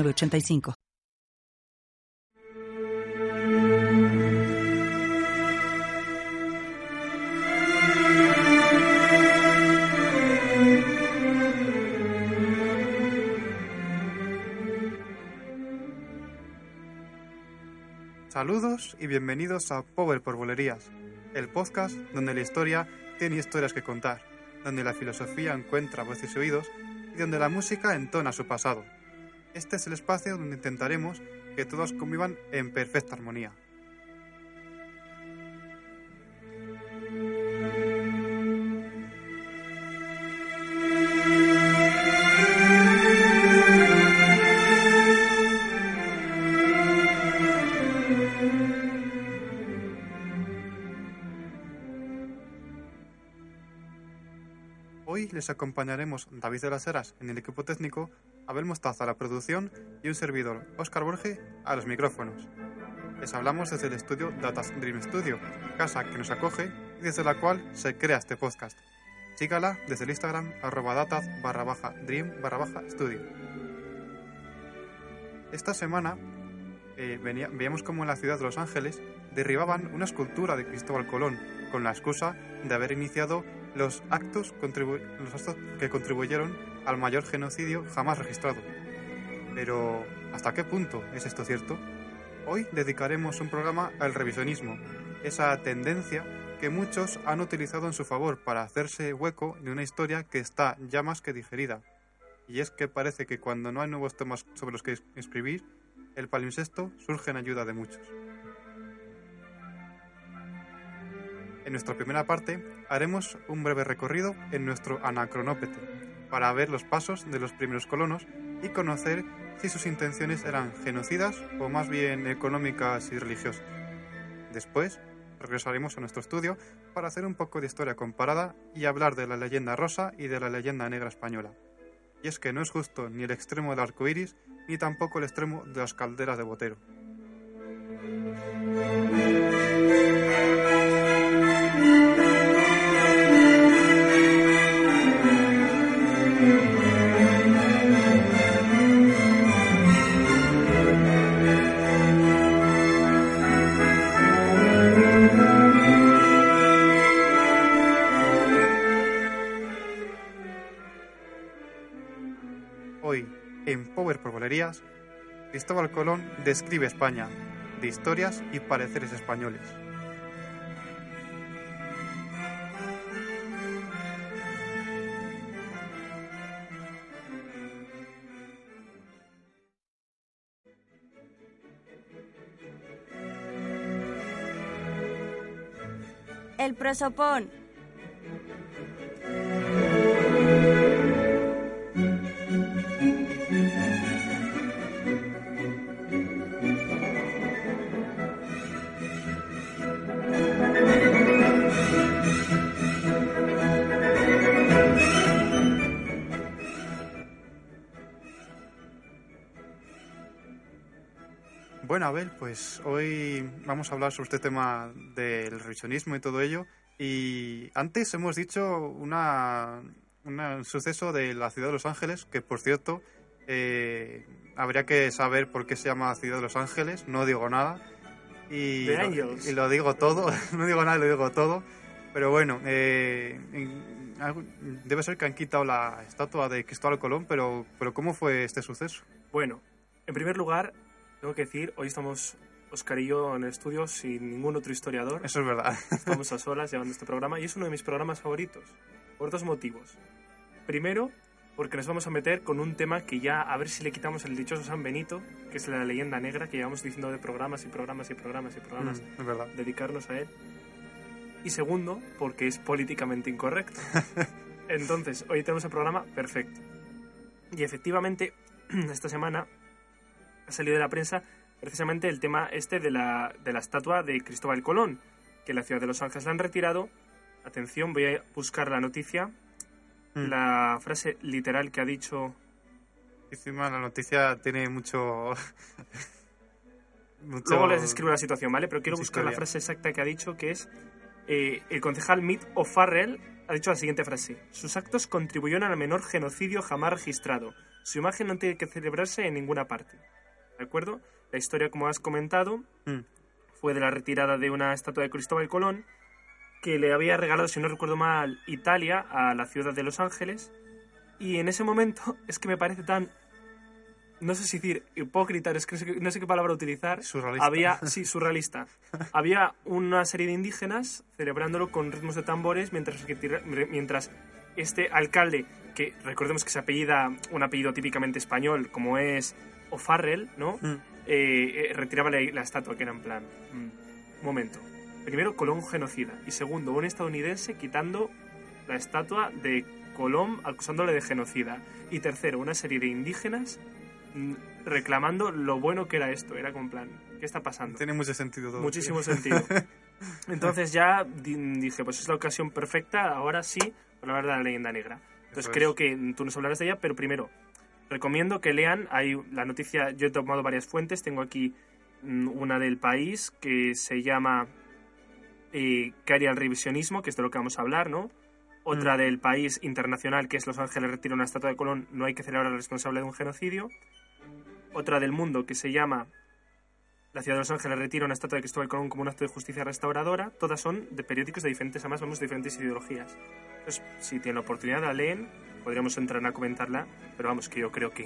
85 Saludos y bienvenidos a Power por Bolerías, el podcast donde la historia tiene historias que contar, donde la filosofía encuentra voces y oídos y donde la música entona su pasado. Este es el espacio donde intentaremos que todos convivan en perfecta armonía. Les acompañaremos David de las Heras en el equipo técnico, Abel Mostaza a la producción y un servidor, Óscar Borge, a los micrófonos. Les hablamos desde el estudio Datas Dream Studio, casa que nos acoge y desde la cual se crea este podcast. Sígala desde el Instagram arroba datas dream barra studio. Esta semana eh, veíamos como en la ciudad de Los Ángeles derribaban una escultura de Cristóbal Colón con la excusa de haber iniciado los actos, que contribuyeron al mayor genocidio jamás registrado. Pero, ¿hasta qué punto es esto cierto? Hoy dedicaremos un programa al revisionismo, esa tendencia que muchos han utilizado en su favor para hacerse hueco de una historia que está ya más que digerida. Y es que parece que cuando no hay nuevos temas sobre los que es- escribir, el palimpsesto surge en ayuda de muchos. En nuestra primera parte haremos un breve recorrido en nuestro anacronópete para ver los pasos de los primeros colonos y conocer si sus intenciones eran genocidas o más bien económicas y religiosas. Después regresaremos a nuestro estudio para hacer un poco de historia comparada y hablar de la leyenda rosa y de la leyenda negra española. Y es que no es justo ni el extremo del arco iris ni tampoco el extremo de las calderas de Botero. Cristóbal Colón describe España, de historias y pareceres españoles. El prosopón. Bueno, Abel, pues hoy vamos a hablar sobre este tema del revisionismo y todo ello. Y antes hemos dicho una, una- un suceso de la ciudad de Los Ángeles, que por cierto, eh, habría que saber por qué se llama ciudad de Los Ángeles, no digo nada. Y, The lo- y lo digo todo, no digo nada, lo digo todo. Pero bueno, eh, debe ser que han quitado la estatua de Cristóbal Colón, pero, pero ¿cómo fue este suceso? Bueno, en primer lugar, tengo que decir, hoy estamos Oscar y yo en el estudio sin ningún otro historiador. Eso es verdad. Estamos a solas llevando este programa y es uno de mis programas favoritos, por dos motivos. Primero, porque nos vamos a meter con un tema que ya, a ver si le quitamos el dichoso San Benito, que es la leyenda negra que llevamos diciendo de programas y programas y programas y programas, Mm, es verdad. dedicarnos a él. Y segundo, porque es políticamente incorrecto. Entonces, hoy tenemos el programa perfecto. Y efectivamente, esta semana ha salido de la prensa precisamente el tema este de la, de la estatua de Cristóbal Colón, que en la ciudad de Los Ángeles la han retirado. Atención, voy a buscar la noticia. Mm. La frase literal que ha dicho Encima la noticia tiene mucho... mucho- Luego les escribo la situación, ¿vale? Pero quiero mucha buscar la historia. frase exacta que ha dicho, que es eh, el concejal Mitt O'Farrell ha dicho la siguiente frase. Sus actos contribuyeron al menor genocidio jamás registrado. Su imagen no tiene que celebrarse en ninguna parte. ¿De acuerdo? La historia, como has comentado, Mm. fue de la retirada de una estatua de Cristóbal Colón que le había regalado, si no recuerdo mal, Italia a la ciudad de Los Ángeles. Y en ese momento es que me parece tan, no sé si decir hipócrita, es que no sé qué- no sé qué palabra utilizar. Surrealista. Había, sí, surrealista. Había una serie de indígenas celebrándolo con ritmos de tambores mientras, mientras este alcalde, que recordemos que se apellida un apellido típicamente español, como es O'Farrell, ¿no? Mm. eh, eh, retiraba la, la estatua, que era en plan, mm, momento. Primero, Colón genocida. Y segundo, un estadounidense quitando la estatua de Colón acusándole de genocida. Y tercero, una serie de indígenas mm, reclamando lo bueno que era esto. Era como en plan, ¿qué está pasando? Tiene mucho sentido todo. Muchísimo tío. sentido. Entonces ya di- dije, pues es la ocasión perfecta, ahora sí, para hablar de la leyenda negra. Entonces Eso es. creo que tú nos hablarás de ella, pero primero, recomiendo que lean, hay la noticia, yo he tomado varias fuentes, tengo aquí mm, una del país que se llama eh, ¿Qué haría el revisionismo? Que es de lo que vamos a hablar, ¿no? Otra Mm. del país internacional, que es Los Ángeles retira una estatua de Colón, no hay que celebrar al responsable de un genocidio. Otra del mundo que se llama La ciudad de Los Ángeles retira una estatua de Cristóbal Colón como un acto de justicia restauradora. Todas son de periódicos de diferentes, además vamos de diferentes ideologías. Entonces, si tienen la oportunidad, la leen, podríamos entrar a comentarla, pero vamos, que yo creo que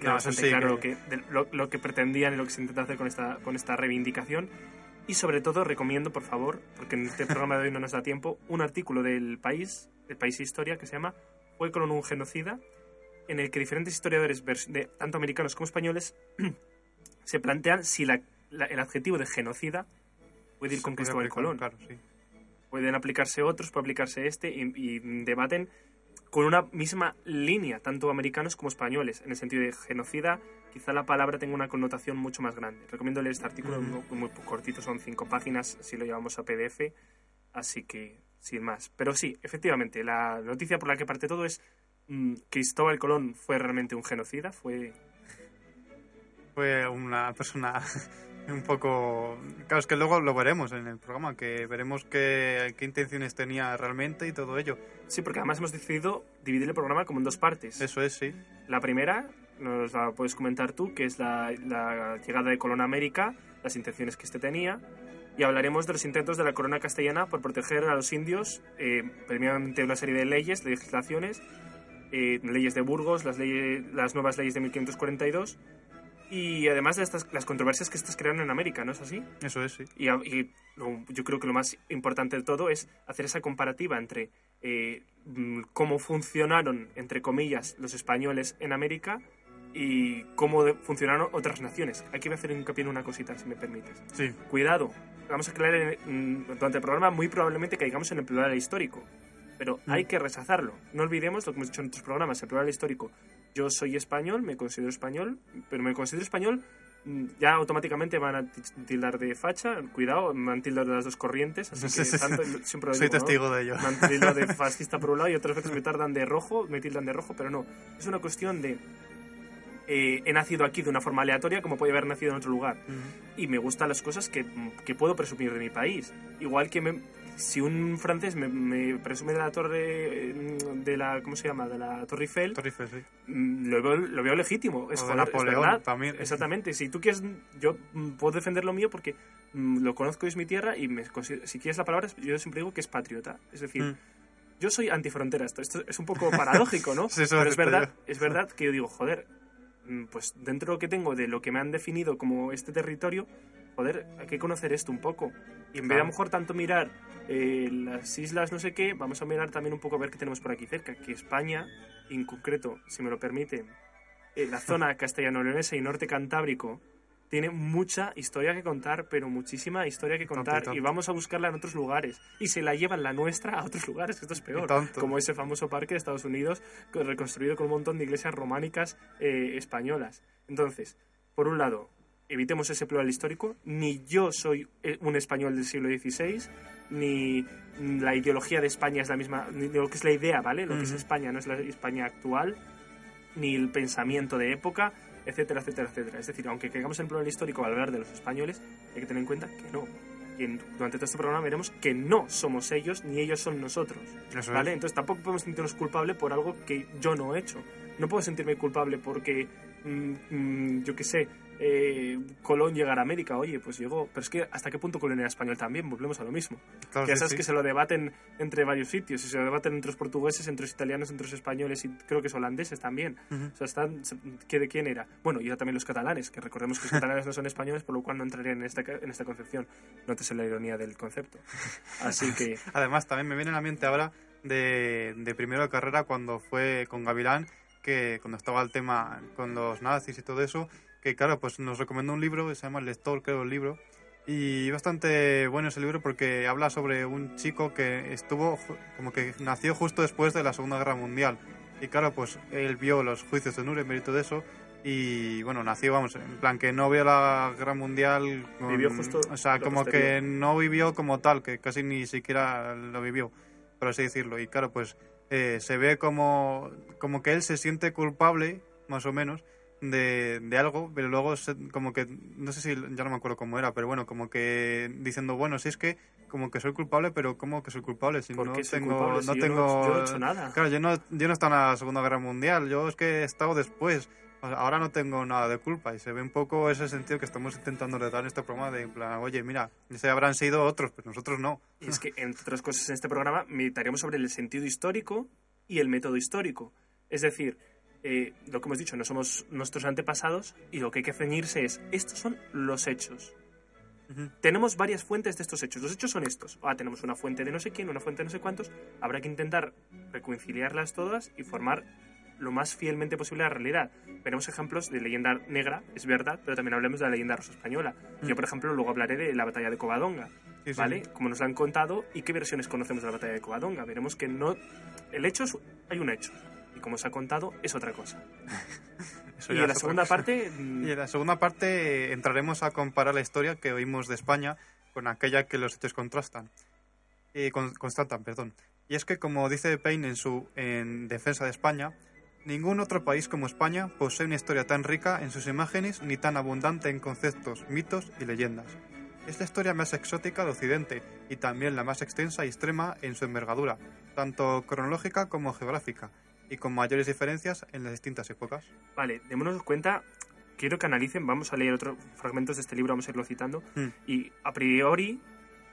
queda No, bastante sí, claro que- lo, que, lo, lo que pretendían y lo que se intenta hacer con esta, con esta reivindicación. Y sobre todo recomiendo, por favor, porque en este programa de hoy no nos da tiempo, un artículo del país, del país Historia, que se llama ¿Fue Colón un genocida? en el que diferentes historiadores, de, tanto americanos como españoles, se plantean si la- la- el adjetivo de genocida puede ir con Se Cristóbal Colón. Claro, sí. Pueden aplicarse otros, puede aplicarse este, y, y debaten con una misma línea, tanto americanos como españoles, en el sentido de genocida, quizá la palabra tenga una connotación mucho más grande. Recomiendo leer este artículo, Ujú. muy, muy cortito, son cinco páginas, si lo llevamos a PDF, así que sin más. Pero sí, efectivamente, la noticia por la que parte todo es mm, Cristóbal Colón fue realmente un genocida, fue... Fue una persona un poco... Claro, es que luego lo veremos en el programa, que veremos qué, qué intenciones tenía realmente y todo ello. Sí, porque además hemos decidido dividir el programa como en dos partes. Eso es, sí. La primera, nos la puedes comentar tú, que es la, la llegada de Colón a América, las intenciones que éste tenía, y hablaremos de los intentos de la corona castellana por proteger a los indios, eh, una serie de leyes, legislaciones, eh, leyes de Burgos, las, leyes, las nuevas leyes de 1542, y además de estas, las controversias que estas crearon en América, ¿no es así? Eso es, sí. Y, a- y lo- yo creo que lo más importante de todo es hacer esa comparativa entre eh, mm, cómo funcionaron, entre comillas, los españoles en América y cómo funcionaron otras naciones. Aquí voy a hacer hincapié en una cosita, si me permites. Sí, Cuidado, vamos a aclarar en- mm, durante el programa, muy probablemente caigamos en el plural histórico. Pero Mm. hay que rechazarlo. No olvidemos lo que hemos dicho en otros programas, el plural histórico. Yo soy español, me considero español, pero me considero español, mm, ya automáticamente van a ti- tildar de facha. Cuidado, me han tildado de las dos corrientes, así Sí, que tanto- siempre lo soy digo, ¿no? testigo de ello. Me han tildado de fascista por un lado y otras veces me tardan de rojo, me tildan de rojo, pero no. Es una cuestión de... eh, he nacido aquí de una forma aleatoria como puede haber nacido en otro lugar y me gustan las cosas que, que puedo presumir de mi país. Igual que me- si un francés me, me presume de la torre, eh, de la, ¿cómo se llama? De la Torre Eiffel, Torre Eiffel, sí. mm, lo veo, lo veo legítimo. Es, O de es verdad. también. Exactamente. Si tú quieres, yo puedo defender lo mío porque mm, lo conozco, es mi tierra y me si quieres la palabra, yo siempre digo que es patriota. Es decir, Mm. yo soy antifrontera. Esto, esto es un poco paradójico, ¿no? Sí, eso Pero es verdad, es verdad que yo digo, joder, pues dentro de lo que tengo, de lo que me han definido como este territorio, joder, hay que conocer esto un poco. Y en vez de a lo mejor tanto mirar eh, las islas no sé qué, vamos a mirar también un poco a ver qué tenemos por aquí cerca, que España, en concreto, si me lo permite, eh, la zona castellano-leonesa y norte cantábrico, tiene mucha historia que contar, pero muchísima historia que contar. tanto. Y vamos a buscarla en otros lugares. Y se la llevan la nuestra a otros lugares, que esto es peor. Como ese famoso parque de Estados Unidos, co- reconstruido con un montón de iglesias románicas eh, españolas. Entonces, por un lado, evitemos ese plural histórico, ni yo soy eh, un español del siglo XVI, ni la ideología de España es la misma, ni lo que es la idea, ¿vale? Lo que es. España no es la España actual, ni el pensamiento de época, etcétera, etcétera, etcétera. Es decir, aunque caigamos en plural histórico al hablar de los españoles, hay que tener en cuenta que no. En- durante todo este programa veremos que no somos ellos ni ellos son nosotros. Eso ¿Vale? es. Entonces tampoco podemos sentirnos culpables por algo que yo no he hecho. No puedo sentirme culpable porque, mm, mm, yo qué sé, eh, Colón llegara a América. Oye, pues llegó. Pero es que hasta qué punto Colón era español también, volvemos a lo mismo. Claro, que ya sí, que se lo debaten entre varios sitios. Y se lo debaten entre los portugueses, entre los italianos, entre los españoles y creo que los holandeses también. Ujú. O sea, están, ¿qué de quién era? Bueno, y también los catalanes, que recordemos que los catalanes no son españoles, por lo cual no entrarían en esta, en esta concepción. Notes la ironía del concepto. Así que, Además, también me viene a la mente ahora de, de primero de carrera cuando fue con Gavilán, que cuando estaba el tema con los nazis y todo eso, que claro, pues nos recomendó un libro, que se llama El Lector, creo, el libro, y bastante bueno ese libro porque habla sobre un chico que estuvo, como que nació justo después de la Segunda Guerra Mundial. Y claro, pues él vio los juicios de Nuremberg y todo eso, y bueno, nació, vamos, en plan que no vio la Guerra Mundial. con- Vivió justo O sea, como que no vivió como tal, que casi ni siquiera lo vivió, por así decirlo. Y claro, pues eh, se ve como, como que él se siente culpable, más o menos, de, de algo, pero luego se- como que, no sé si, ya no me acuerdo cómo era, pero bueno, como que diciendo, bueno, si es que como que soy culpable, pero ¿cómo que soy culpable? Si ¿por no qué soy tengo, culpable si no yo tengo... no, yo he hecho nada? Claro, yo no, yo no estaba en la Segunda Guerra Mundial, yo es que he estado después. O sea, ahora no tengo nada de culpa y se ve un poco ese sentido que estamos intentando dar en este programa de en plan, oye, mira, ese habrán sido otros, pero nosotros no. Y es que, entre otras cosas, en este programa meditaríamos sobre el sentido histórico y el método histórico. Es decir, eh, lo que hemos dicho, no somos nuestros antepasados y lo que hay que ceñirse es, estos son los hechos. Ujú. Tenemos varias fuentes de estos hechos. Los hechos son estos. Ah, tenemos una fuente de no sé quién, una fuente de no sé cuántos. Habrá que intentar reconciliarlas todas y formar lo más fielmente posible la realidad. Veremos ejemplos de leyenda negra, es verdad, pero también hablemos de la leyenda rosa española. Yo, Mm. por ejemplo, luego hablaré de la batalla de Covadonga. Sí, sí. ¿vale? Como nos la han contado y qué versiones conocemos de la batalla de Covadonga. Veremos que no... El hecho es... Hay un hecho. Y como se ha contado, es otra cosa. Eso y ya en la segunda cosa. parte... mm, Y en la segunda parte entraremos a comparar la historia que oímos de España con aquella que los hechos contrastan. Eh, con- constatan, perdón. Y es que, como dice Payne en su en defensa de España, ningún otro país como España posee una historia tan rica en sus imágenes ni tan abundante en conceptos, mitos y leyendas. Es la historia más exótica de Occidente y también la más extensa y extrema en su envergadura, tanto cronológica como geográfica, y con mayores diferencias en las distintas épocas. Vale, démonos cuenta... Quiero que analicen, vamos a leer otros fragmentos de este libro, vamos a irlo citando. Hmm. Y a priori,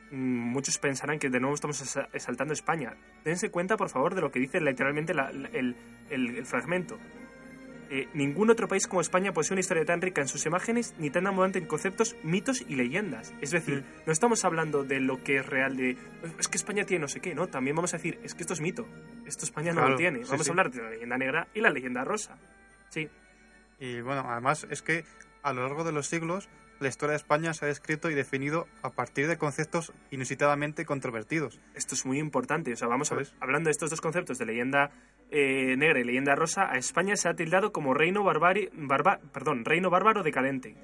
mm, muchos pensarán que de nuevo estamos exaltando España. Dense cuenta, por favor, de lo que dice literalmente la- la- el, el- el fragmento. Eh, ningún otro país como España posee una historia tan rica en sus imágenes ni tan abundante en conceptos, mitos y leyendas. Es decir, Mm. no estamos hablando de lo que es real, de es que España tiene no sé qué, ¿no? También vamos a decir, es que esto es mito. Esto España no lo tiene. Vamos sí. a hablar de la leyenda negra y la leyenda rosa. Sí, Y bueno, además es que a lo largo de los siglos la historia de España se ha descrito y definido a partir de conceptos inusitadamente controvertidos. Esto es muy importante. O sea, vamos a hablando de estos dos conceptos de leyenda eh, negra y leyenda rosa, a España se ha tildado como reino, barbari, barba, perdón, reino bárbaro decadente,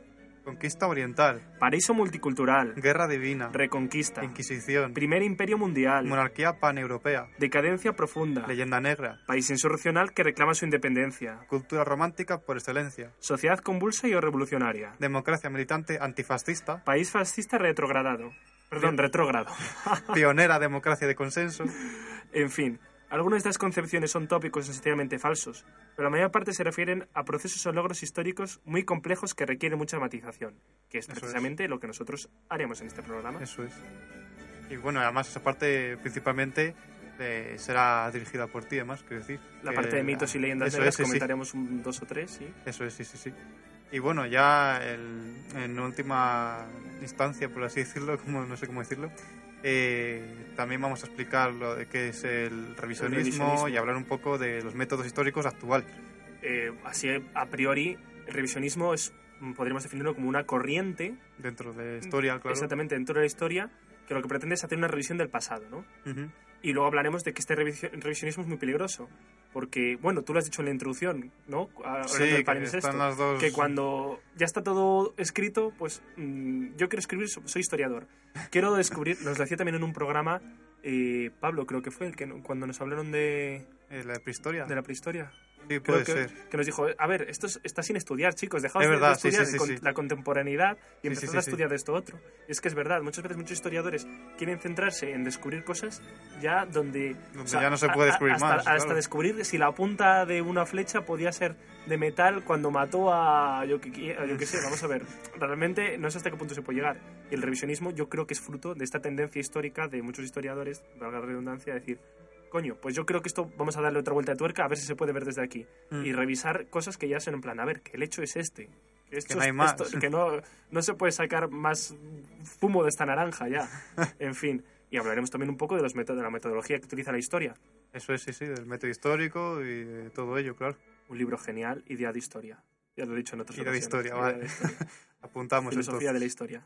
Conquista oriental, paraíso multicultural, guerra divina, reconquista, Inquisición, primer imperio mundial, monarquía paneuropea, decadencia profunda, leyenda negra, país insurreccional que reclama su independencia, cultura romántica por excelencia, sociedad convulsa y o revolucionaria, democracia militante antifascista, país fascista retrogradado, perdón, retrógrado. pionera democracia de consenso. En fin, algunas de estas concepciones son tópicos sencillamente falsos, pero la mayor parte se refieren a procesos o logros históricos muy complejos que requieren mucha matización, que es Eso es. precisamente lo que nosotros haremos en este programa. Eso es. Y bueno, además esa parte principalmente eh, será dirigida por ti, además, quiero decir. La parte de mitos y leyendas negras es, sí, sí. comentaremos un dos o tres, ¿sí? Eso es, sí, sí, sí. Y bueno, ya el- en última instancia, por así decirlo, como, no sé cómo decirlo, eh, también vamos a explicar lo de qué es el revisionismo, revisionismo. y hablar un poco de los métodos históricos actuales. Eh, así, a priori, el revisionismo es, mm, podríamos definirlo como una corriente, Dentro de historia, claro. exactamente dentro de la historia, que lo que pretende es hacer una revisión del pasado, ¿no? Ujú. Y luego hablaremos de que este revisio- revisionismo es muy peligroso, Porque, bueno, tú lo has dicho en la introducción, ¿no? Sí, que las dos- que cuando ya está todo escrito, pues mm, yo quiero escribir, so- soy historiador. Quiero descubrir, nos lo decía también en un programa, eh, Pablo creo que fue el que cuando nos hablaron de, Eh, la prehistoria. de la prehistoria. Sí, puede que, ser. que nos dijo, a ver, esto es- está sin estudiar, chicos, dejaos Es de- verdad, de estudiar sí, sí, la contemporaneidad y sí, a estudiar de esto otro. Es que es verdad, muchas veces muchos historiadores quieren centrarse en descubrir cosas ya donde... Donde ya no se puede a- a- descubrir hasta, más, Hasta claro. descubrir si la punta de una flecha podía ser de metal cuando mató a yo que, a yo que sé, vamos a ver. Realmente no sé hasta qué punto se puede llegar. Y el revisionismo yo creo que es fruto de esta tendencia histórica de muchos historiadores, valga la redundancia, decir, coño, pues yo creo que esto vamos a darle otra vuelta de tuerca a ver si se puede ver desde aquí. Mm. Y revisar cosas que ya son en plan, a ver, que el hecho es este. Que, esto no hay más. esto- que no, no se puede sacar más fumo de esta naranja ya. En fin. Y hablaremos también un poco de, los de la metodología que utiliza la historia. Eso es, sí, sí, del método histórico y de todo ello, claro. Un libro genial, Idea de Historia. Ya lo he dicho en otras Idea de historia, vale. de historia. Apuntamos Filosofía de la entonces. historia.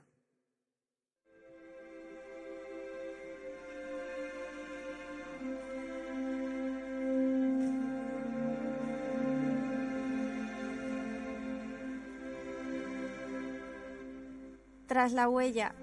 Tras la huella.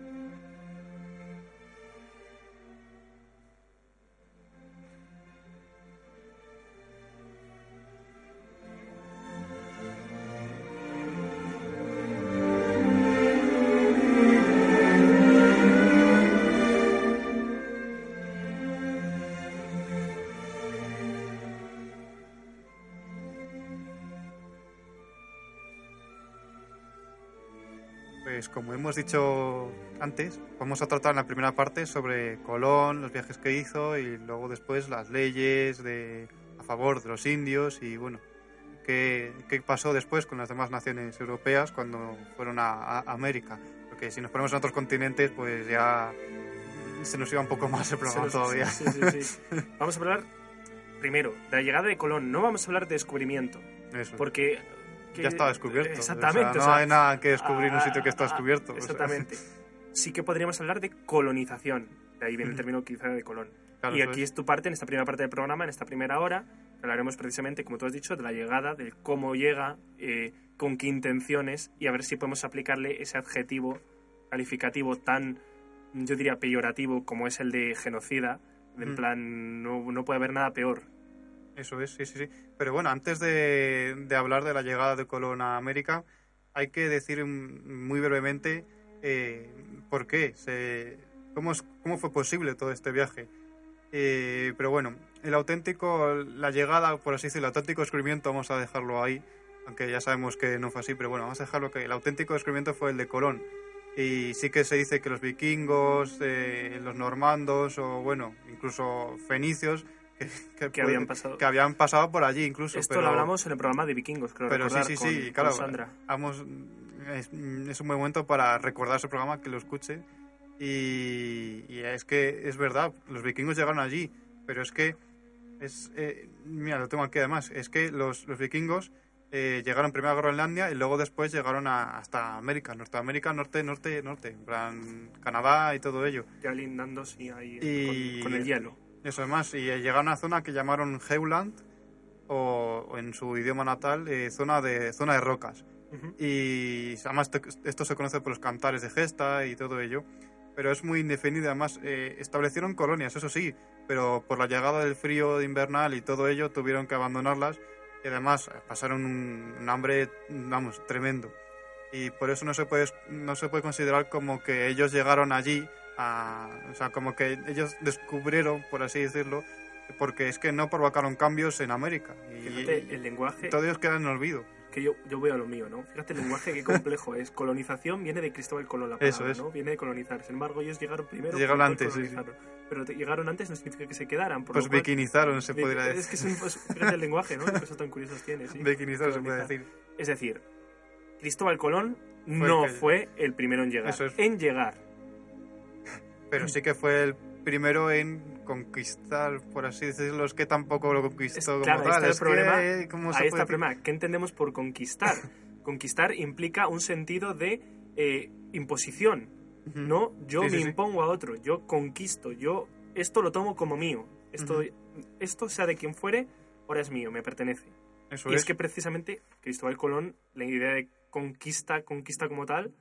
Pues como hemos dicho antes, vamos a tratar en la primera parte sobre Colón, los viajes que hizo y luego después las leyes de, a favor de los indios y bueno, qué, qué pasó después con las demás naciones europeas cuando fueron a, a América. Porque si nos ponemos en otros continentes, pues ya se nos iba un poco más el programa nos- todavía. sí, sí, sí. Vamos a hablar primero de la llegada de Colón. No vamos a hablar de descubrimiento, Eso. porque... que- ya está descubierto. Exactamente. O sea, o no sea, hay nada que descubrir en un sitio que está ah, descubierto. o sea. Exactamente. Sí que podríamos hablar de colonización. De ahí viene el término quizá de Colón. Claro, y aquí es. es tu parte, en esta primera parte del programa, en esta primera hora, hablaremos precisamente, como tú has dicho, de la llegada, de cómo llega, eh, con qué intenciones y a ver si podemos aplicarle ese adjetivo calificativo tan, yo diría, peyorativo como es el de genocida. En Mm. plan, no, no puede haber nada peor. Eso es, sí, sí, sí. Pero bueno, antes de, de hablar de la llegada de Colón a América, hay que decir muy brevemente eh, por qué, cómo, cómo fue posible todo este viaje. Eh, pero bueno, el auténtico, la llegada, por así decirlo, el auténtico descubrimiento, vamos a dejarlo ahí, aunque ya sabemos que no fue así, pero bueno, vamos a dejarlo que el auténtico descubrimiento fue el de Colón. Y sí que se dice que los vikingos, eh, los normandos o bueno, incluso fenicios, que, Que habían pasado. que habían pasado por allí incluso. Esto pero, lo hablamos en el programa de vikingos, creo Pero sí, recordar, sí, con- sí, con claro. Sandra. Vamos, es, es un buen momento para recordar ese programa, que lo escuche. Y, y es que es verdad, los vikingos llegaron allí, pero es que, es eh, mira, lo tengo aquí además, es que los, los vikingos eh, llegaron primero a Groenlandia y luego después llegaron a- hasta América, Norteamérica, norte, norte, norte, en plan Canadá y todo ello. Ya lindando, sí, ahí Y- con, con el hielo. Eso además, y eh, llegaron a una zona que llamaron Heuland, o, o en su idioma natal, eh, zona, de, zona de rocas. Ujú. Y además te- esto se conoce por los cantares de gesta y todo ello. Pero es muy indefinido. Además, eh, establecieron colonias, eso sí, pero por la llegada del frío invernal y todo ello tuvieron que abandonarlas. Y además eh, pasaron un, un hambre, vamos, tremendo. Y por eso no se puede, no se puede considerar como que ellos llegaron allí, a, o sea, como que ellos descubrieron, por así decirlo, porque es que no provocaron cambios en América. Y, Fíjate, el lenguaje, todo ellos quedan en olvido. que yo, yo veo lo mío, ¿no? Fíjate el lenguaje qué complejo es. Colonización viene de Cristóbal Colón, la palabra, Eso es. ¿no? Viene de colonizar. Sin embargo, ellos llegaron primero. Llegaron antes, sí. Pero llegaron antes no significa que se quedaran. Por Pues bikinizaron, se podría Es decir. que es un, pues, fíjate el lenguaje, ¿no? Qué cosas tan curiosas tiene, sí. Se puede decir. Es decir, Cristóbal Colón no fue el primero en llegar. Eso es. En llegar. Pero sí que fue el primero en conquistar, por así decirlo, es que tampoco lo conquistó Es- como claro, ahí tal. está el problema. que, ¿cómo Ahí está el problema. ¿Qué entendemos por conquistar? conquistar implica un sentido de eh, imposición. No, yo Sí, me sí. impongo a otro, yo conquisto, yo esto lo tomo como mío. Esto, esto sea de quien fuere, ahora es mío, me pertenece. Eso y es. es que precisamente Cristóbal Colón, la idea de conquista, conquista como tal,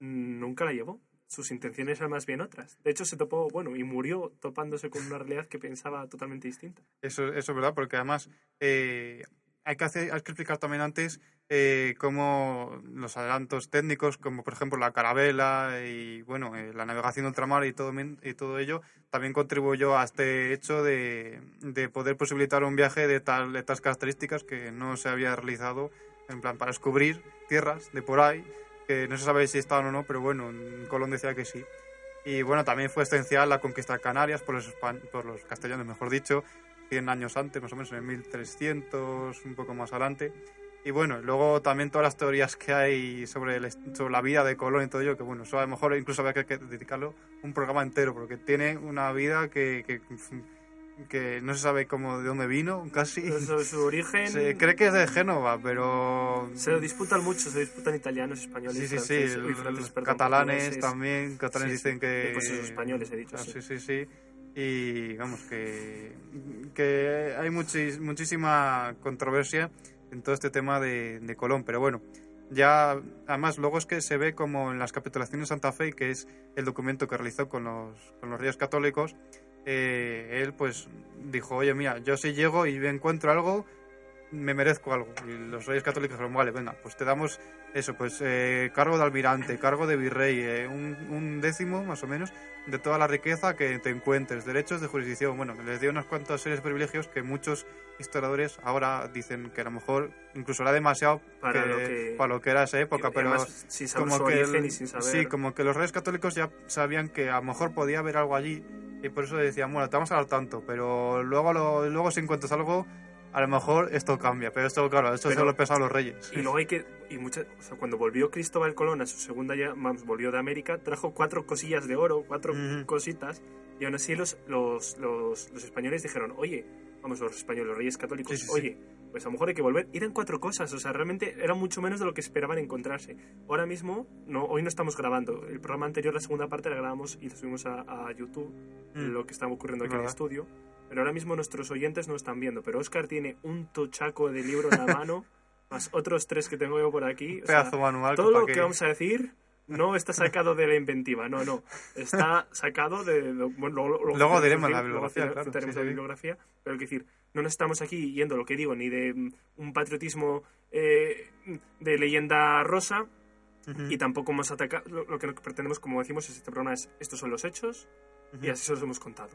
nunca la llevó. Sus intenciones eran más bien otras. De hecho, se topó, bueno, y murió topándose con una realidad que pensaba totalmente distinta. Eso, eso es verdad, porque además eh, hay, que hacer, hay que explicar también antes eh, cómo los adelantos técnicos, como por ejemplo la carabela y bueno, eh, la navegación de ultramar y todo, todo ello, también contribuyó a este hecho de, de poder posibilitar un viaje de, tal, de estas características que no se había realizado, en plan, para descubrir tierras de por ahí, que no se sabe si estaban o no, pero bueno, Colón decía que sí. Y bueno, también fue esencial la conquista de Canarias por los, por los castellanos, mejor dicho, 100 años antes, más o menos en el 1300, un poco más adelante. Y bueno, luego también todas las teorías que hay sobre, sobre la vida de Colón y todo ello, que bueno, eso a lo mejor incluso habría que, dedicarlo un programa entero, porque tiene una vida que, que no se sabe cómo de dónde vino, casi. Su, su origen Se cree que es de Génova, pero... se lo disputan mucho, se disputan italianos, españoles, Sí, sí, sí, franceses, uy, franceses, los perdón, catalanes también, catalanes Sí, sí. dicen que... Eh, pues esos españoles, he dicho, Ah, sí. sí, sí, sí. Y vamos, que, que hay muchis- muchísima controversia en todo este tema de, de Colón, pero bueno, ya además luego es que se ve como en las capitulaciones de Santa Fe, que es el documento que realizó con los, con los reyes católicos, eh, él pues dijo, oye, mira, yo si llego y encuentro algo, me merezco algo. Y los reyes católicos dijeron, vale, venga, pues te damos eso, pues eh, cargo de almirante, cargo de virrey, eh, un, un décimo más o menos de toda la riqueza que te encuentres, derechos de jurisdicción. Bueno, les dio unos cuantos series de privilegios que muchos historiadores ahora dicen que a lo mejor incluso era demasiado Para que- lo que- para lo que era esa época, pero además, sin saber como su que origen el- y sin saber... sí, como que los reyes católicos ya sabían que a lo mejor podía haber algo allí y por eso decían, bueno, te vamos a dar tanto, pero luego lo, luego si encuentras algo, a lo mejor esto cambia, pero esto claro, esto Pero- solo lo pensaban los reyes. Y luego hay que. Y muchas, o sea, cuando volvió Cristóbal Colón a su segunda ya, vamos, volvió de América, trajo cuatro cosillas de oro, cuatro cositas, y aún así los, los, los, los españoles dijeron, oye, vamos, los españoles, los reyes católicos, Sí, sí, sí. Pues a lo mejor hay que volver. Eran cuatro cosas, o sea, realmente era mucho menos de lo que esperaban encontrarse. Ahora mismo, no, hoy no estamos grabando. El programa anterior, la segunda parte, la grabamos y la subimos a, a YouTube, Mm. lo que está ocurriendo aquí en el ¿Verdad? estudio. Pero ahora mismo nuestros oyentes no están viendo, pero Oscar tiene un tochaco de libro en la mano, más otros tres que tengo yo por aquí. o sea, Pedazo manual. todo lo que vamos a decir no está sacado de la inventiva, no, no. Está sacado de... bueno, luego, luego Luego diremos la bibliografía, claro, sí, la bibliografía, pero quiero decir, no nos estamos aquí yendo lo que digo, ni de mm, un patriotismo eh, de leyenda rosa, y tampoco hemos atacado... Lo, lo que pretendemos, como decimos, es este programa es, estos son los hechos, y así se los hemos contado.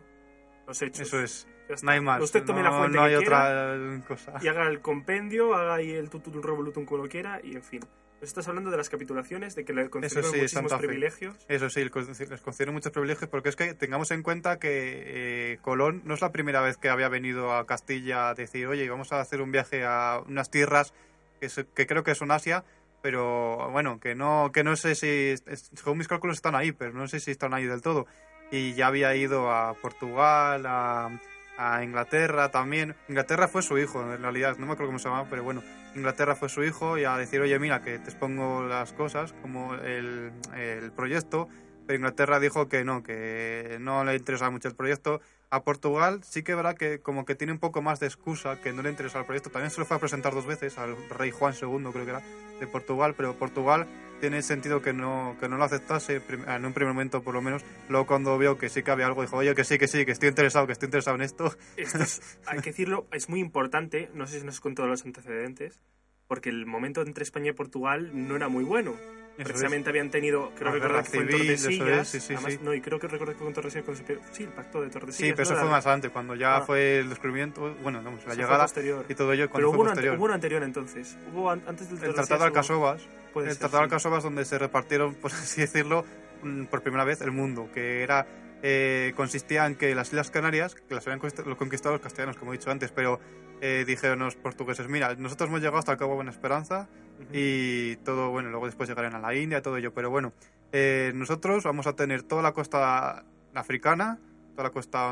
Los hechos. Eso es, no hay más. Usted tome no, la fuente no que hay quiera otra cosa. y haga el compendio, haga ahí el tutum revolutum como lo quiera, y en fin. Estás hablando de las capitulaciones, de que le concedieron sí, muchísimos privilegios. Eso sí, les concedieron muchos privilegios porque es que tengamos en cuenta que eh, Colón no es la primera vez que había venido a Castilla a decir, oye, vamos a hacer un viaje a unas tierras que, que creo que son Asia, pero bueno, que no, que no sé si, según mis cálculos están ahí, pero no sé si están ahí del todo. Y ya había ido a Portugal, a, a Inglaterra también. Inglaterra fue su hijo, en realidad, no me acuerdo cómo se llamaba, pero bueno, Inglaterra fue su hijo y a decir, oye, mira, que te expongo las cosas, como el, el proyecto, pero Inglaterra dijo que no, que no le interesaba mucho el proyecto. A Portugal sí que verá que como que tiene un poco más de excusa, que no le interesa el proyecto. También se lo fue a presentar dos veces al rey Juan II, creo que era, de Portugal, pero Portugal tiene sentido que no, que no lo aceptase en un primer momento por lo menos. Luego cuando vio que sí que había algo, dijo, oye, que sí, que sí, que estoy interesado, que estoy interesado en esto. Esto es- hay que decirlo, es muy importante, no sé si nos con todos los antecedentes, porque el momento entre España y Portugal no era muy bueno. Precisamente habían tenido, creo La recordar que fue en Tordesillas. es, sí, sí, además, sí. No, y creo que recordar que fue en Tordesillas cuando se- Sí, el pacto de Tordesillas. Sí, pero eso ¿no? fue más adelante, cuando ya Ah. fue el descubrimiento, bueno, vamos, la llegada posterior. y todo ello Pero fue hubo, posterior. hubo anterior entonces. Hubo an- antes del el Tratado de Alcasovas, el ser, Tratado de. Alcasovas donde se repartieron, por así decirlo, mm, por primera vez el mundo, que era eh, consistía en que las Islas Canarias, que las habían conquistado los castellanos, como he dicho antes, pero eh, dijeron los portugueses, mira, nosotros hemos llegado hasta el Cabo Buena Esperanza Ujú. y todo, bueno, luego después llegarán a la India, todo ello, pero bueno, eh, nosotros vamos a tener toda la costa africana, toda la costa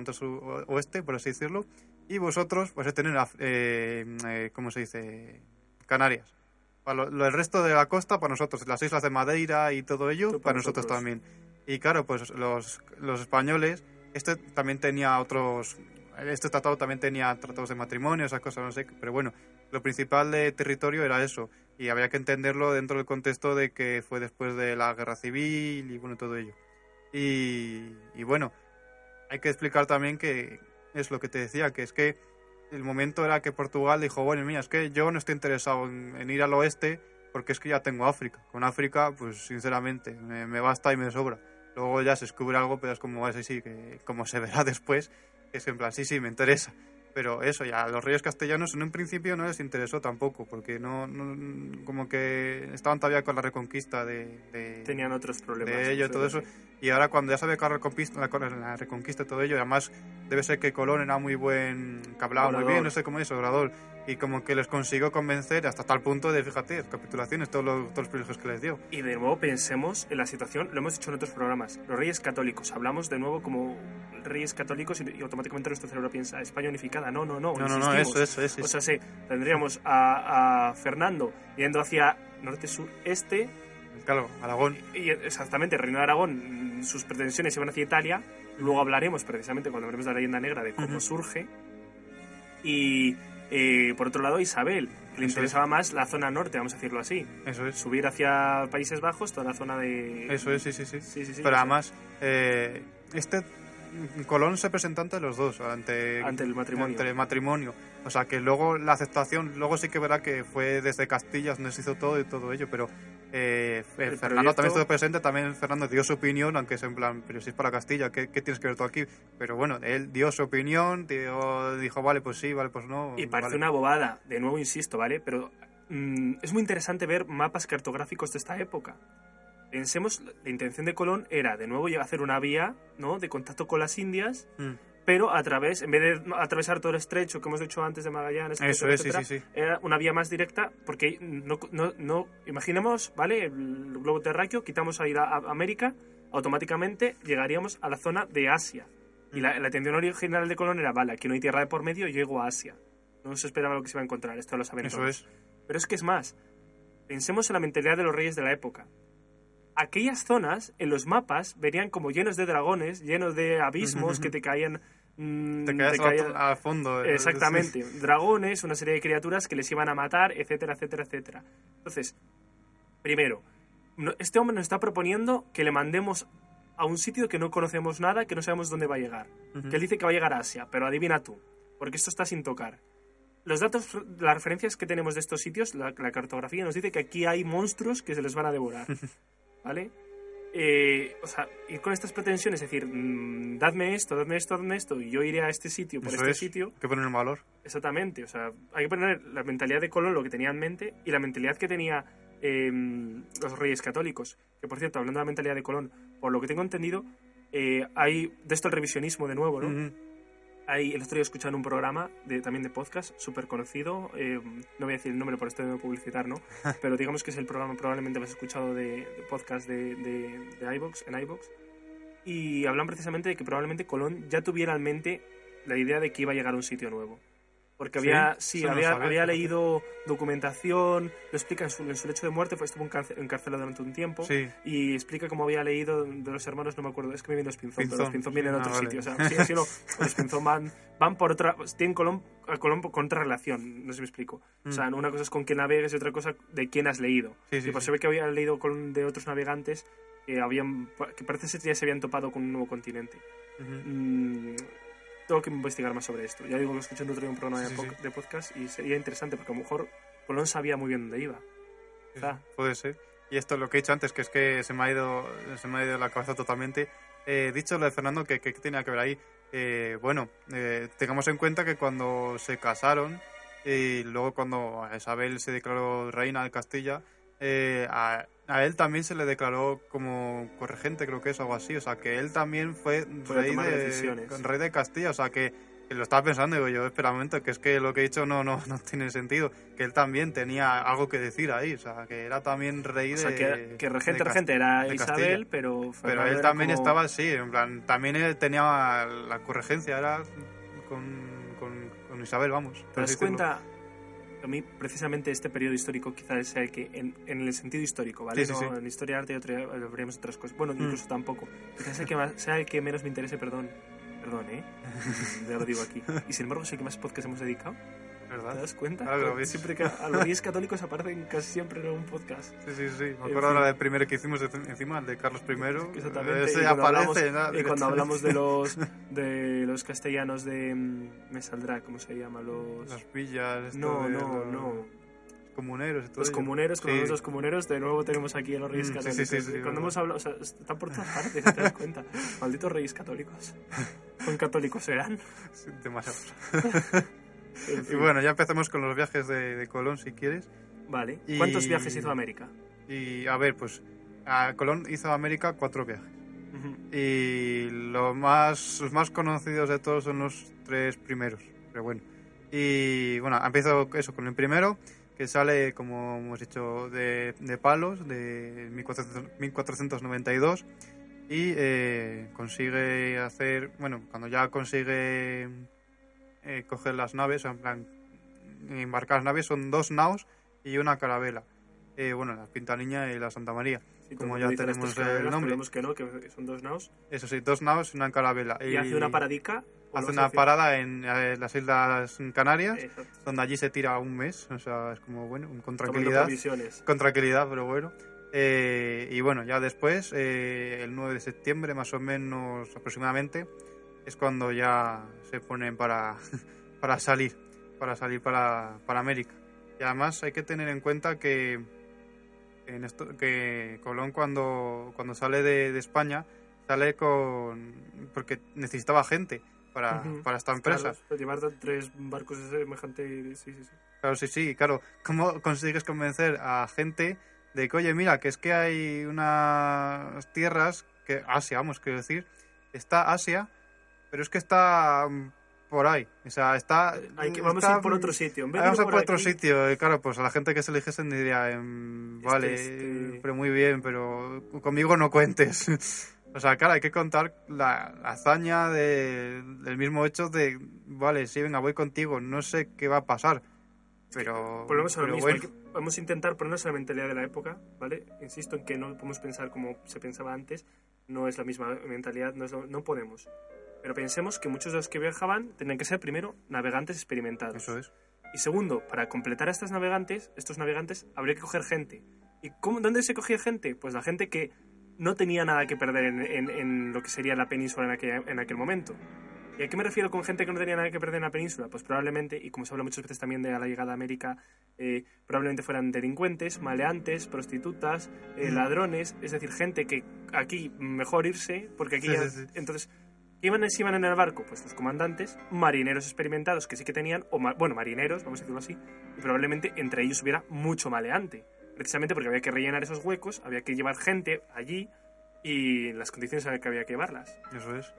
oeste, por así decirlo, y vosotros vais a tener, eh, eh, ¿cómo se dice? Canarias. Para lo- lo- el resto de la costa para nosotros, las islas de Madeira y todo ello para para nosotros nosotros. también. Y claro, pues los, los españoles, este también tenía otros este tratado también tenía tratados de matrimonio, esas cosas, no sé, pero bueno, lo principal de territorio era eso, y había que entenderlo dentro del contexto de que fue después de la guerra civil y bueno, todo ello. Y, y bueno, hay que explicar también que es lo que te decía, que es que el momento era que Portugal dijo, bueno, mira, es que yo no estoy interesado en, en ir al oeste porque es que ya tengo África. Con África, pues sinceramente, me, me basta y me sobra. Luego ya se descubre algo, pero es como ese sí, que como se verá después, es que en plan, sí, sí, me interesa. Pero eso, ya a los reyes castellanos en un principio no les interesó tampoco, porque no, no como que estaban todavía con la reconquista de, de Tenían otros problemas. de ello todo eso. Y ahora cuando ya sabe que la reconquista, la, la reconquista y todo ello, además debe ser que Colón era muy buen, que hablaba muy bien, no sé cómo es, orador, y como que les consiguió convencer hasta tal punto de, fíjate, capitulaciones, todos los, todos los privilegios que les dio. Y de nuevo pensemos en la situación, lo hemos dicho en otros programas, los reyes católicos. Hablamos de nuevo como reyes católicos y, y automáticamente nuestro cerebro piensa España unificada. No, no, no. No, no, no, eso, eso, eso. O sea, sí, tendríamos a, a Fernando yendo hacia norte, sur, este, Claro, Aragón. y exactamente, Reino de Aragón, sus pretensiones iban hacia Italia. Luego hablaremos precisamente cuando hablemos de la leyenda negra de cómo Ujú. surge. Y eh, por otro lado, Isabel, le Eso interesaba más la zona norte, vamos a decirlo así. Eso es. Subir hacia Países Bajos, toda la zona de. Eso es, sí, sí, sí. Sí, sí, sí, Pero además, eh, este Colón se presenta ante los dos, ante, Ante el matrimonio. ante el matrimonio. O sea que luego la aceptación, luego sí que verá que fue desde Castilla donde se hizo todo y todo ello, pero eh, eh, El Fernando proyecto- también estuvo presente, también Fernando dio su opinión, aunque es en plan, pero si es para Castilla, ¿qué, qué tienes que ver tú aquí? Pero bueno, él dio su opinión, dio- dijo, vale, pues sí, vale, pues no. Y parece vale. una bobada, de nuevo insisto, ¿vale? Pero mm, es muy interesante ver mapas cartográficos de esta época. Pensemos, la intención de Colón era de nuevo hacer una vía, ¿no? De contacto con las Indias, Mm. pero a través, en vez de atravesar todo el estrecho que hemos dicho antes de Magallanes, Eso etcétera, es, sí, etcétera, sí, sí. era una vía más directa porque no, no, no imaginemos, ¿vale? El globo terráqueo, quitamos ahí a, a América, automáticamente llegaríamos a la zona de Asia. Y la, la intención original de Colón era, vale, aquí no hay tierra de por medio, yo llego a Asia. No se esperaba lo que se iba a encontrar, esto lo saben Eso todos. es. Pero es que es más, pensemos en la mentalidad de los reyes de la época. Aquellas zonas en los mapas verían como llenos de dragones, llenos de abismos que te caían... mm, Te caían- al fondo. eh, Exactamente. Dragones, una serie de criaturas que les iban a matar, etcétera, etcétera, etcétera. Entonces, primero, este hombre nos está proponiendo que le mandemos a un sitio que no conocemos nada, que no sabemos dónde va a llegar. Que él dice que va a llegar a Asia, pero adivina tú, porque esto está sin tocar. Los datos, las referencias que tenemos de estos sitios, la, la cartografía nos dice que aquí hay monstruos que se les van a devorar. ¿Vale? Eh, o sea, ir con estas pretensiones, es decir, mm, dadme esto, dadme esto, dadme esto, y yo iré a este sitio por Eso este es. sitio, Hay que poner en valor. Exactamente, o sea, hay que poner la mentalidad de Colón, lo que tenía en mente, y la mentalidad que tenía eh, los reyes católicos. Que por cierto, hablando de la mentalidad de Colón, por lo que tengo entendido, eh, hay de esto el revisionismo de nuevo, ¿no? Hay, el otro día escuchando un programa de, también de podcast súper conocido, eh, no voy a decir el nombre por esto de no publicitar, ¿no? Pero digamos que es el programa probablemente más escuchado de, de podcast de, de, de en iVoox. Y hablan precisamente de que probablemente Colón ya tuviera en mente la idea de que iba a llegar a un sitio nuevo. Porque Sí, había, sí, no lo había, sabía, había leído documentación, lo explica en su, en su lecho de muerte, fue, estuvo encarce- encarcelado durante un tiempo Sí. y explica cómo había leído de los hermanos, no me acuerdo, es que me viene los Pinzón, pero los Pinzón, Pinzón vienen sí, en ah, otro vale. sitio. O sea, sí, sí, no, los Pinzón van, van por otra, tienen Colón, Colón con otra relación, no sé si me explico. O sea, Mm. una cosa es con quién navegas y otra cosa de quién has leído. Sí, sí, y por sí. se ve que había leído de otros navegantes que, habían, que parece ser que ya se habían topado con un nuevo continente. Ujú. Mm, tengo que investigar más sobre esto. Ya digo que escuché el otro día un programa Sí, de, sí, po- de podcast y sería interesante porque a lo mejor Colón sabía muy bien dónde iba. Puede ser. Y esto es lo que he dicho antes, que es que se me ha ido, se me ha ido la cabeza totalmente. Eh, dicho lo de Fernando, que, que tenía que ver ahí. Eh, bueno, eh, tengamos en cuenta que cuando se casaron y luego cuando Isabel se declaró reina de Castilla, eh, a, a él también se le declaró como corregente, creo que es algo así. O sea, que él también fue rey de, rey de Castilla. O sea, que, que lo estaba pensando, digo yo, espera un momento, que es que lo que he dicho no, no, no tiene sentido. Que él también tenía algo que decir ahí. O sea, que era también rey O de. sea, que, que regente, de regente era de Isabel, pero Pero él también como- estaba así, en plan, también él tenía la corregencia, era con, con, con Isabel, vamos. ¿Te das cuenta? A mí, precisamente, este periodo histórico quizás sea el que, en, en el sentido histórico, ¿vale? Sí, sí, no, sí. En historia, arte y otra, habríamos otras cosas. Bueno, Mm. incluso tampoco. Quizás sea el, que más- sea el que menos me interese, perdón. Perdón, ¿eh? ya lo digo aquí. Y sin embargo, sé que más podcasts hemos dedicado. ¿Te ¿Verdad? das cuenta? Lo ves. siempre que a los reyes católicos aparecen casi siempre en un podcast. Sí, sí, sí. Me acuerdo ahora del primero que hicimos encima, el de Carlos I. Exactamente. Ese y cuando aparece, hablamos, nada, y cuando hablamos de los de los castellanos de mm, me saldrá cómo se llama los Las villas, no de no los no comuneros y todo los ello. comuneros cuando Sí. los comuneros de nuevo tenemos aquí a los reyes Mm, sí, sí, católicos sí, sí, cuando verdad. hemos hablado o sea están por todas partes te das cuenta malditos reyes católicos ¿Cuán católicos serán Sí, demasiados. En Y bueno, ya empezamos con los viajes de, de Colón, si quieres. vale y- ¿cuántos viajes hizo a América? Y a ver, pues a Colón hizo a América cuatro viajes. Y los más, los más conocidos de todos son los tres primeros. Pero bueno. Y bueno, empiezo eso con el primero, que sale, como hemos dicho, de, de Palos, de 1400 1492. Y eh, consigue hacer, bueno, cuando ya consigue eh, coger las naves, en plan, embarcar las naves, son dos naos y una carabela. Eh, bueno, la Pinta Niña y la Santa María. Sí, Como ya tenemos el nombre. que no que son dos naos Eso sí, dos naos y una carabela. y hace una paradica ¿o Hace una parada en eh, las Islas Canarias, Exacto. donde allí se tira un mes, o sea, es como, bueno, con tranquilidad. Con tranquilidad, pero bueno. Eh, y bueno, ya después, eh, el 9 de septiembre, más o menos aproximadamente, es cuando ya se ponen para, para salir, para salir para, para América. Y además hay que tener en cuenta que, en esto, que Colón cuando, cuando sale de, de España, sale con... porque necesitaba gente para, para esta empresa. Claro, llevar tres barcos de semejante sí sí sí Claro, sí, sí, claro. ¿Cómo consigues convencer a gente de que, oye, mira, que es que hay unas tierras, que Asia, vamos, quiero decir, está Asia, pero es que está mm, por ahí, o sea, está... Hay que, vamos está- a ir por otro sitio. En vez de Vamos ir a por otro aquí, sitio, y claro, pues a la gente que se eligiesen diría, em, vale, este- pero muy bien, pero conmigo no cuentes. o sea, claro, hay que contar la, la hazaña de- del mismo hecho de, vale, sí, venga, voy contigo, no sé qué va a pasar, pero... Volvemos a lo pero mismo. bueno. que- vamos a intentar ponernos en la mentalidad de la época, ¿vale? Insisto en que no podemos pensar como se pensaba antes. No es la misma mentalidad, no, es lo- no podemos. Pero pensemos que muchos de los que viajaban tenían que ser, primero, navegantes experimentados. Eso es. Y segundo, para completar a estos navegantes, estos navegantes, habría que coger gente. ¿Y cómo, dónde se cogía gente? Pues la gente que no tenía nada que perder en, en- en lo que sería la península en aquel, en aquel momento. ¿Y a qué me refiero con gente que no tenía nada que perder en la península? Pues probablemente, y como se habla muchas veces también de la llegada a América, eh, probablemente fueran delincuentes, maleantes, prostitutas, eh, Mm. ladrones, es decir, gente que aquí mejor irse, porque aquí Sí, ya... sí, sí. Entonces, ¿qué iban, en el barco? Pues los comandantes, marineros experimentados que sí que tenían, o ma- bueno, marineros, vamos a decirlo así, y probablemente entre ellos hubiera mucho maleante. Precisamente porque había que rellenar esos huecos, había que llevar gente allí y las condiciones en las que había que llevarlas. Eso es.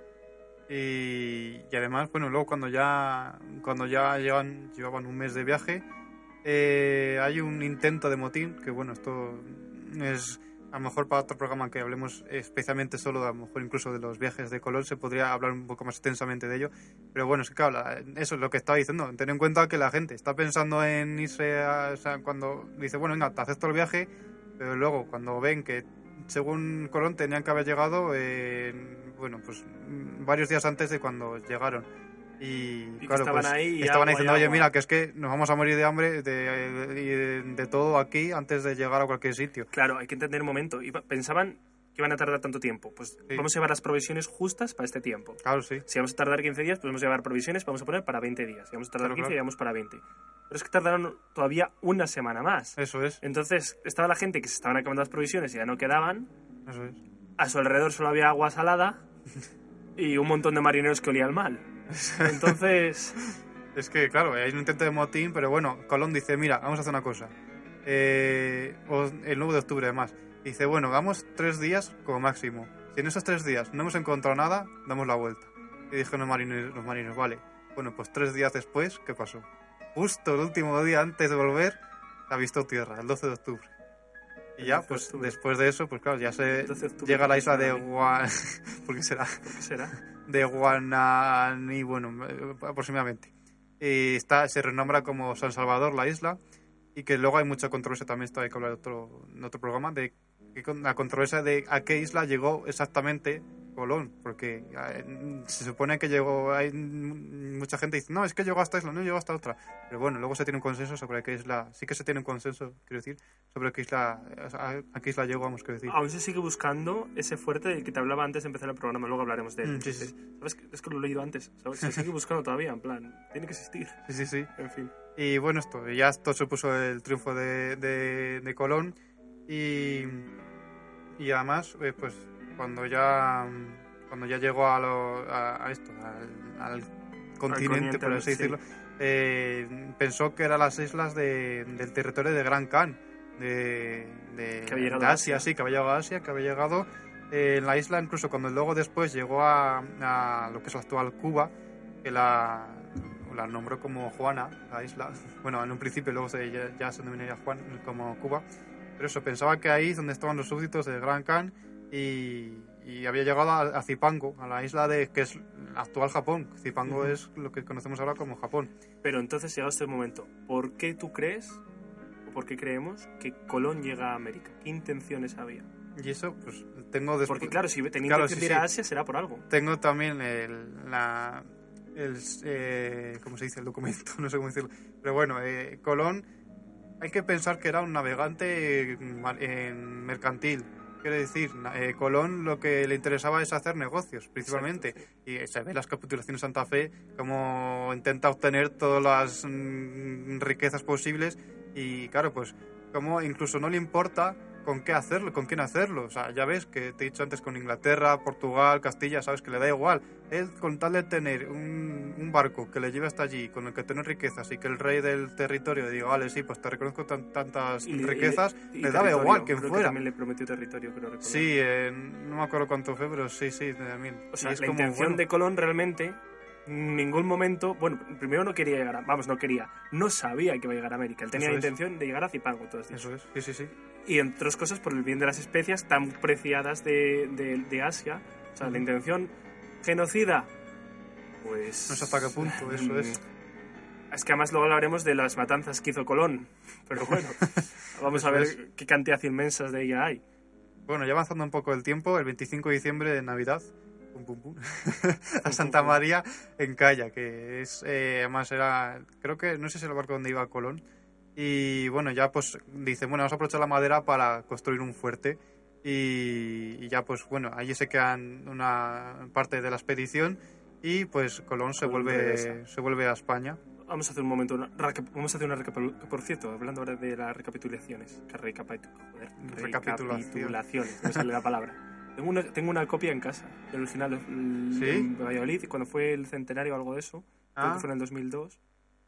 Y, y además, bueno, luego cuando ya, cuando ya llevan, llevaban un mes de viaje, eh, hay un intento de motín, que bueno, esto es a lo mejor para otro programa que hablemos especialmente solo, a lo mejor incluso de los viajes de Colón, se podría hablar un poco más extensamente de ello. Pero bueno, es que claro, la- eso es lo que estaba diciendo. Ten en cuenta que la gente está pensando en irse a, o sea, cuando dice, bueno, venga, te acepto el viaje, pero luego cuando ven que según Colón tenían que haber llegado, en, bueno, pues mm, varios días antes de cuando llegaron. Y, que claro, estaban pues, ahí y estaban agua y diciendo, oye, agua". mira, que es que nos vamos a morir de hambre de, de, de- todo aquí antes de llegar a cualquier sitio. Claro, hay que entender un momento. Iba- pensaban que iban a tardar tanto tiempo. Pues Sí. vamos a llevar las provisiones justas para este tiempo. Claro, sí. Si vamos a tardar 15 días, pues vamos a llevar provisiones, vamos a poner para 20 días. Si vamos a tardar Claro, 15, claro. llevamos para 20. Pero es que tardaron todavía una semana más. Eso es, Entonces, estaba la gente que se estaban acabando las provisiones y ya no quedaban. eso es. A su alrededor solo había agua salada y un montón de marineros que olían mal. Entonces, Es que, claro, hay un intento de motín, pero bueno, Colón dice, mira, vamos a hacer una cosa. Eh, el 9 de octubre, además. Dice, bueno, damos tres días como máximo. Si en esos tres días no hemos encontrado nada, damos la vuelta. Y dijeron los marineros, los marineros, vale. Bueno, pues tres días después, ¿qué pasó? Justo el último día antes de volver, ha visto tierra, el 12 de octubre. Y ya, 12 de pues octubre. después de eso, pues claro, ya se El 12 de octubre, llega a la ¿por qué isla de? Guan... ¿Por qué será? ¿por qué será? De Guananí, bueno, aproximadamente. Y está, se renombra como San Salvador la isla y que luego hay mucha controversia también, esto hay que hablar otro, en otro programa, de la controversia de a qué isla llegó exactamente Colón, porque se supone que llegó, hay mucha gente dice, no, es que llegó hasta isla, no llegó hasta otra, pero bueno, luego se tiene un consenso sobre qué isla, sí que se tiene un consenso, quiero decir, sobre qué isla, a, a qué isla llegó, vamos, quiero decir. Aún se sigue buscando ese fuerte del que te hablaba antes de empezar el programa, luego hablaremos de él. Mm, sí, sí. Es que lo he leído antes, ¿sabes? Se sigue buscando todavía, en plan, tiene que existir. Sí, sí, sí. En fin. Y bueno, esto, ya esto supuso el triunfo de, de, de Colón y, y además, eh, pues cuando ya cuando ya llegó a, lo- a, a esto, al, al continente, continente, por así sí. decirlo, eh, pensó que eran las islas de- del territorio de Gran Khan, de, de, Que de Asia, Asia. sí, que había llegado a Asia, que había llegado eh, en la isla, incluso cuando luego después llegó a, a lo que es la actual Cuba, que la, la nombró como Juana, la isla. Bueno, en un principio luego se, ya, ya se denominaría Juan como Cuba. Pero eso, pensaba que ahí es donde estaban los súbditos de Gran Khan y, y había llegado a, a Zipango, a la isla de que es actual Japón. Zipango es lo que conocemos ahora como Japón. Pero entonces, llegado este momento, ¿por qué tú crees, o por qué creemos, que Colón llega a América? ¿Qué intenciones había? Y eso, pues tengo después... Porque claro, si tenía Claro, intención sí, de ir a. Asia será por algo. Tengo también el, la, el, eh, ¿cómo se dice? El documento, no sé cómo decirlo. Pero bueno, eh, Colón, hay que pensar que era un navegante en mercantil. Quiero decir, eh, Colón lo que le interesaba es hacer negocios, principalmente. Exacto, Y se ve las capitulaciones de Santa Fe como intenta obtener todas las mm, riquezas posibles y claro, pues como incluso no le importa con qué hacerlo, con quién hacerlo. O sea, ya ves que te he dicho antes con Inglaterra, Portugal, Castilla, sabes que le da igual. Él con tal de tener un, un barco que le lleve hasta allí, con el que tener riquezas y que el rey del territorio le diga, vale, sí, pues te reconozco tan- tantas Y- riquezas, y le daba igual que Creo fuera. también le prometió territorio, creo recordar. Sí, eh, no me acuerdo cuánto fue, pero sí, sí, también. O sea, es la como, intención bueno, de Colón realmente, en ningún momento, bueno, primero no quería llegar a, vamos, no quería, no sabía que iba a llegar a América. Él tenía Eso la es. intención de llegar a has dicho. Eso es, sí, sí, sí. Y entre otras cosas por el bien de las especias tan preciadas de, de, de Asia. O sea, la intención genocida, pues... No sé hasta qué punto, eso es. Es que además luego hablaremos de las matanzas que hizo Colón. Pero bueno, vamos a ver es. qué cantidad inmensas de ella hay. Bueno, ya avanzando un poco el tiempo, el 25 de diciembre de Navidad, pum, pum, pum, a Santa. María en Calla, que es, eh, además era, creo que, no sé si el barco donde iba Colón, y bueno, ya pues dice, bueno, vamos a aprovechar la madera para construir un fuerte, y, y ya pues bueno, allí se quedan una parte de la expedición, y pues Colón se Colón vuelve, se vuelve a España. Vamos a hacer un momento, una vamos a hacer una recapitulación. Por cierto, hablando ahora de las recapitulaciones. Que recapitu- joder, Recapitulación. recapitulaciones, no sale la palabra. Tengo una, tengo una copia en casa, del original el- ¿Sí? Valladolid, cuando fue el centenario o algo de eso, creo Ah. que fue en el 2002.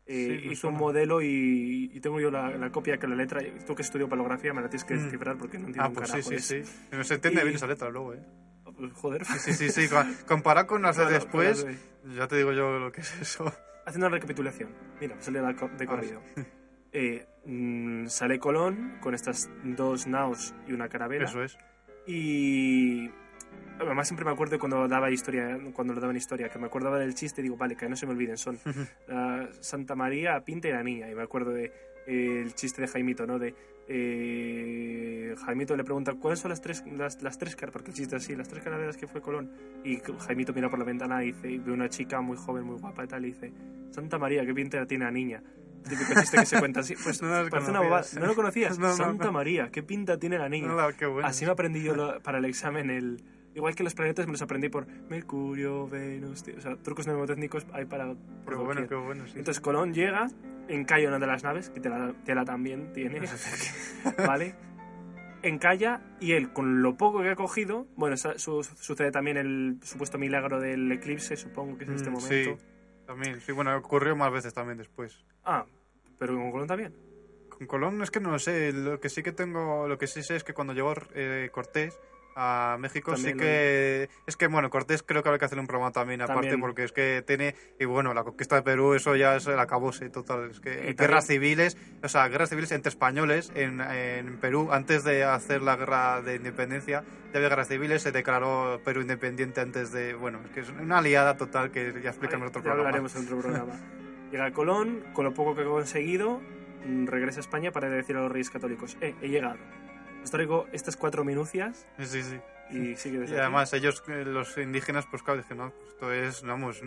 Eh, Sí, hizo un modelo y, y tengo yo la, la copia que la letra, tú que estudio palografía me la tienes que Mm. descifrar porque no entiendo Ah, un pues sí, carajo sí, de eso. sí. No se entiende Y- bien esa letra luego, ¿eh? Pues, joder. Sí, sí, sí. Comparado con las de después, ya te digo yo lo que es eso. Haciendo una recapitulación. Mira, salió de corrido. Eh, mm, sale Colón con estas dos naos y una carabela. Eso es. Y además siempre me acuerdo cuando daba historia, cuando lo daban historia, que me acordaba del chiste y digo, vale, que no se me olviden, son la Santa María, Pinta y la niña. Y me acuerdo de eh, el chiste de Jaimito, ¿no? De eh, Jaimito le pregunta cuáles son las tres las, las tres caras, porque el chiste es así, las tres carabelas que fue Colón. Y Jaimito mira por la ventana y dice, y ve una chica muy joven, muy guapa y tal, y dice, Santa María, qué pinta tiene la niña. Típico chiste que se cuenta así. Pues No parece una bobada. ¿No lo conocías? No, no, Santa. María, qué pinta tiene la niña. Qué bueno. Así me aprendí yo lo- para el examen el... Igual que los planetas me los aprendí por Mercurio, Venus... tío, O sea, trucos mnemotécnicos hay para... Qué bueno, qué bueno, sí. Entonces Colón llega, encalla una de las naves, que tela, tela también tiene, ¿vale? Encalla y él, con lo poco que ha cogido... Bueno, su- sucede también el supuesto milagro del eclipse, supongo que es en este Mm, momento. Sí, también. Sí, bueno, ocurrió más veces también después. Ah, pero con Colón también. Con Colón es que no lo sé. Lo que sí que tengo, lo que sí sé es que cuando llegó eh, Cortés a México También sí que es que bueno Cortés creo que habrá que hacer un programa también aparte porque es que tiene y bueno la conquista de Perú eso ya es el acabose total es que Y guerras también- civiles o sea guerras civiles entre españoles en, en Perú antes de hacer la guerra de independencia ya había guerras civiles se declaró Perú independiente antes de bueno es que es una aliada total que ya explicamos en otro programa hablaremos en otro programa. Llega Colón, con lo poco que ha conseguido, mm, regresa a España para decir a los reyes católicos, eh, he llegado. Os traigo estas cuatro minucias sí sí y desde Y además ellos, eh, los indígenas, pues claro, dicen, no, pues esto es, vamos,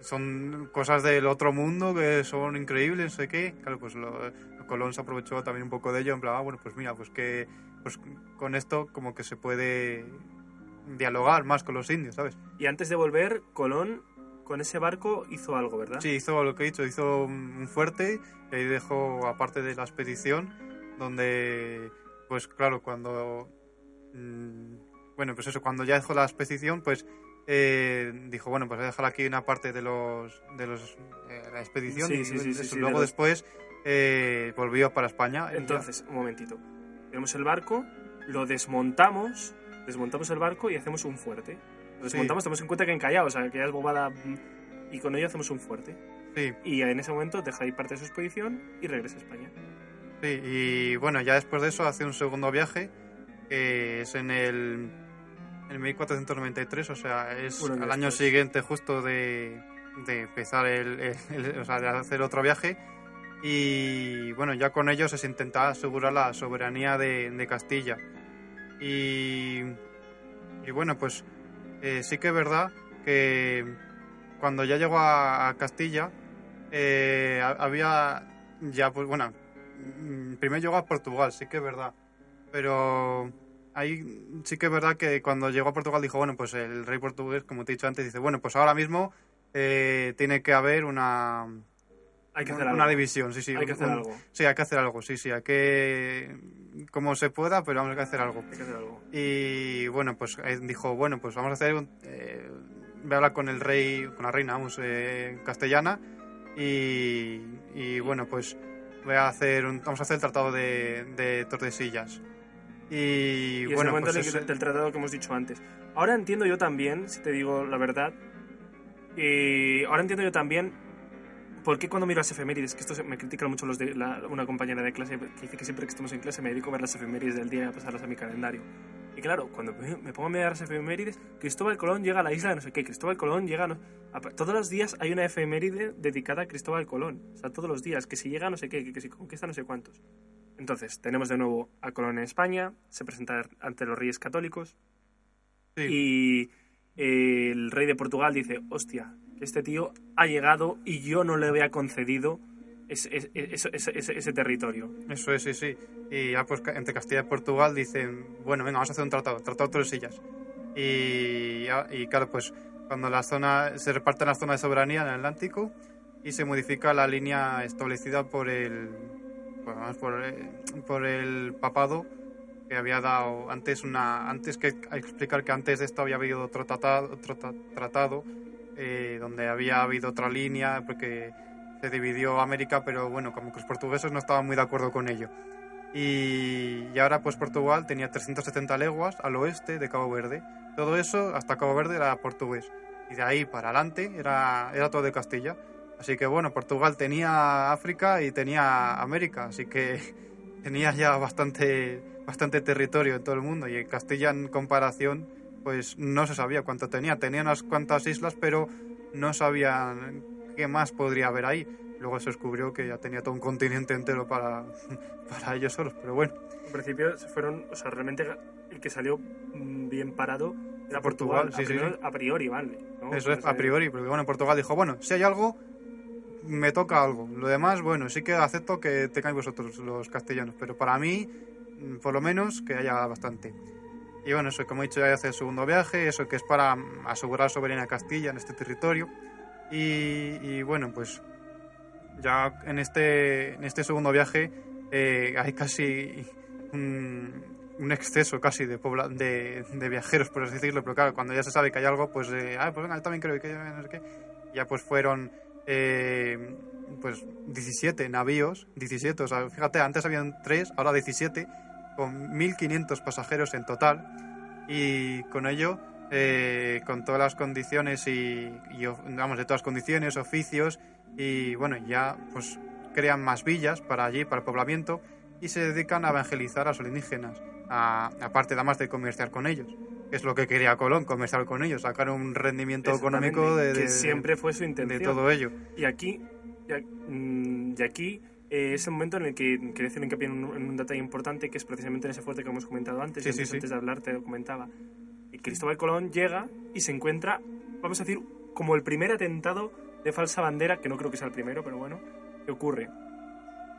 son cosas del otro mundo que son increíbles, no sé qué. Claro, pues lo, Colón se aprovechó también un poco de ello, en plan, ah, bueno, pues mira, pues que pues con esto como que se puede dialogar más con los indios, ¿sabes? Y antes de volver, Colón con ese barco hizo algo, ¿verdad? Sí, hizo lo que he dicho, hizo un un fuerte y ahí dejó, aparte de la expedición, donde, pues claro, cuando, mm, bueno, pues eso, cuando ya dejó la expedición, pues eh, dijo, bueno, pues voy a dejar aquí una parte de los, de los, eh, la expedición Sí, y sí, sí, eso. luego de los- después eh, volvió para España. ya. Entonces, un momentito. Tenemos el barco, lo desmontamos, desmontamos el barco y hacemos un fuerte. Lo desmontamos, tenemos en cuenta que encallado, o sea, que ya es bobada. mm, Y con ello hacemos un fuerte. Sí, Y en ese momento deja ahí parte de su expedición y regresa a España. Sí, y bueno, ya después de eso hace un segundo viaje, que es en el, en 1493, o sea, es al año después. siguiente justo de, de empezar el, el- el- o sea, de hacer otro viaje. Y bueno, ya con ellos se intenta asegurar la soberanía de, de Castilla. Y, y bueno, pues eh, sí que es verdad que cuando ya llegó a, a Castilla, eh, ha- había ya, pues bueno, primero llegó a Portugal, sí que es verdad. Pero ahí sí que es verdad que cuando llegó a Portugal dijo, bueno, pues el rey portugués, como te he dicho antes, dice, bueno, pues ahora mismo eh, tiene que haber una, Hay que hacer una algo. división, sí, sí. Hay que hacer un- algo. Sí, hay que hacer algo, sí, sí, hay que, como se pueda, pero vamos a hacer algo. Hay que hacer algo. Y bueno, pues dijo, bueno, pues vamos a hacer, un- eh, voy a hablar con el rey, con la reina, vamos, eh, castellana, y, y bueno, pues voy a hacer, un- vamos a hacer el tratado de, de Tordesillas. Y, Y, es bueno, pues ese- del tratado que hemos dicho antes. Ahora entiendo yo también, si te digo la verdad, eh, ahora entiendo yo también por qué cuando miro las efemérides, que esto me critican mucho los de la- una compañera de clase que dice que siempre que estamos en clase me dedico a ver las efemérides del día y a pasarlas a mi calendario. Y claro, cuando me pongo a mirar las efemérides, Cristóbal Colón llega a la isla de no sé qué, Cristóbal Colón llega a no- todos los días hay una efeméride dedicada a Cristóbal Colón. O sea, todos los días, que si llega a no sé qué, que, si conquista no sé cuántos. Entonces, tenemos de nuevo a Colón en España, se presenta ante los reyes católicos sí, y eh, el rey de Portugal dice, hostia, este tío ha llegado y yo no le había concedido ese, territorio. eso es, sí, sí. Y ya pues entre Castilla y Portugal dicen, bueno, venga, vamos a hacer un tratado, tratado de Tordesillas. Y, y claro, pues cuando la zona, se reparten las zonas de soberanía en el Atlántico y se modifica la línea establecida por el, pues, vamos, por, eh, por el papado que había dado antes una antes que explicar que antes de esto había habido otro tratado, otro ta- tratado eh, donde había habido otra línea porque se dividió América pero bueno como que los portugueses no estaban muy de acuerdo con ello. Y, y ahora pues Portugal tenía 370 leguas al oeste de Cabo Verde. Todo eso hasta Cabo Verde era portugués. Y de ahí para adelante era, era todo de Castilla. Así que bueno Portugal tenía África y tenía América. Así que tenía ya bastante bastante territorio en todo el mundo. Y Castilla en comparación pues no se sabía cuánto tenía tenía unas cuantas islas pero no sabían qué más podría haber ahí luego se descubrió que ya tenía todo un continente entero para, para ellos solos pero bueno En principio se fueron, o sea, realmente el que salió mm, bien parado era Portugal, Portugal, sí, a, sí, priori, sí. a priori, vale. ¿no? Eso es a priori, porque bueno, Portugal dijo, bueno, si hay algo, me toca algo. Lo demás, bueno, sí que acepto que tengáis vosotros los castellanos, pero para mí, mm, por lo menos, que haya bastante. Y bueno, eso, como he dicho, ya hace el segundo viaje, eso que es para mm, asegurar soberanía Castilla en este territorio. Y, y bueno, pues ya en este, en este segundo viaje eh, hay casi un, un exceso casi de, pobla- de, de viajeros, por así decirlo, pero claro, cuando ya se sabe que hay algo, pues, eh, ah, pues venga, yo también creo que no sé qué. Ya pues fueron eh, pues 17 navíos, 17, o sea, fíjate, antes habían 3, ahora 17, con 1.500 pasajeros en total, y con ello, eh, con todas las condiciones y, y, vamos, de todas las condiciones, oficios, y bueno, ya pues crean más villas para allí, para el poblamiento, y se dedican a evangelizar a los indígenas, a- aparte además de comerciar con ellos. que Es lo que quería Colón, comerciar con ellos, sacar un rendimiento económico de, que de- siempre fue su de intención. todo ello. Y aquí, mm, y aquí eh, es el momento en el que quiero decir hincapié en un, en un detalle importante que es precisamente en ese fuerte que hemos comentado antes. Sí, antes, sí, sí. antes de hablar te lo comentaba. Y Cristóbal Colón llega y se encuentra, vamos a decir, como el primer atentado de falsa bandera, que no creo que sea el primero, pero bueno, ¿qué ocurre?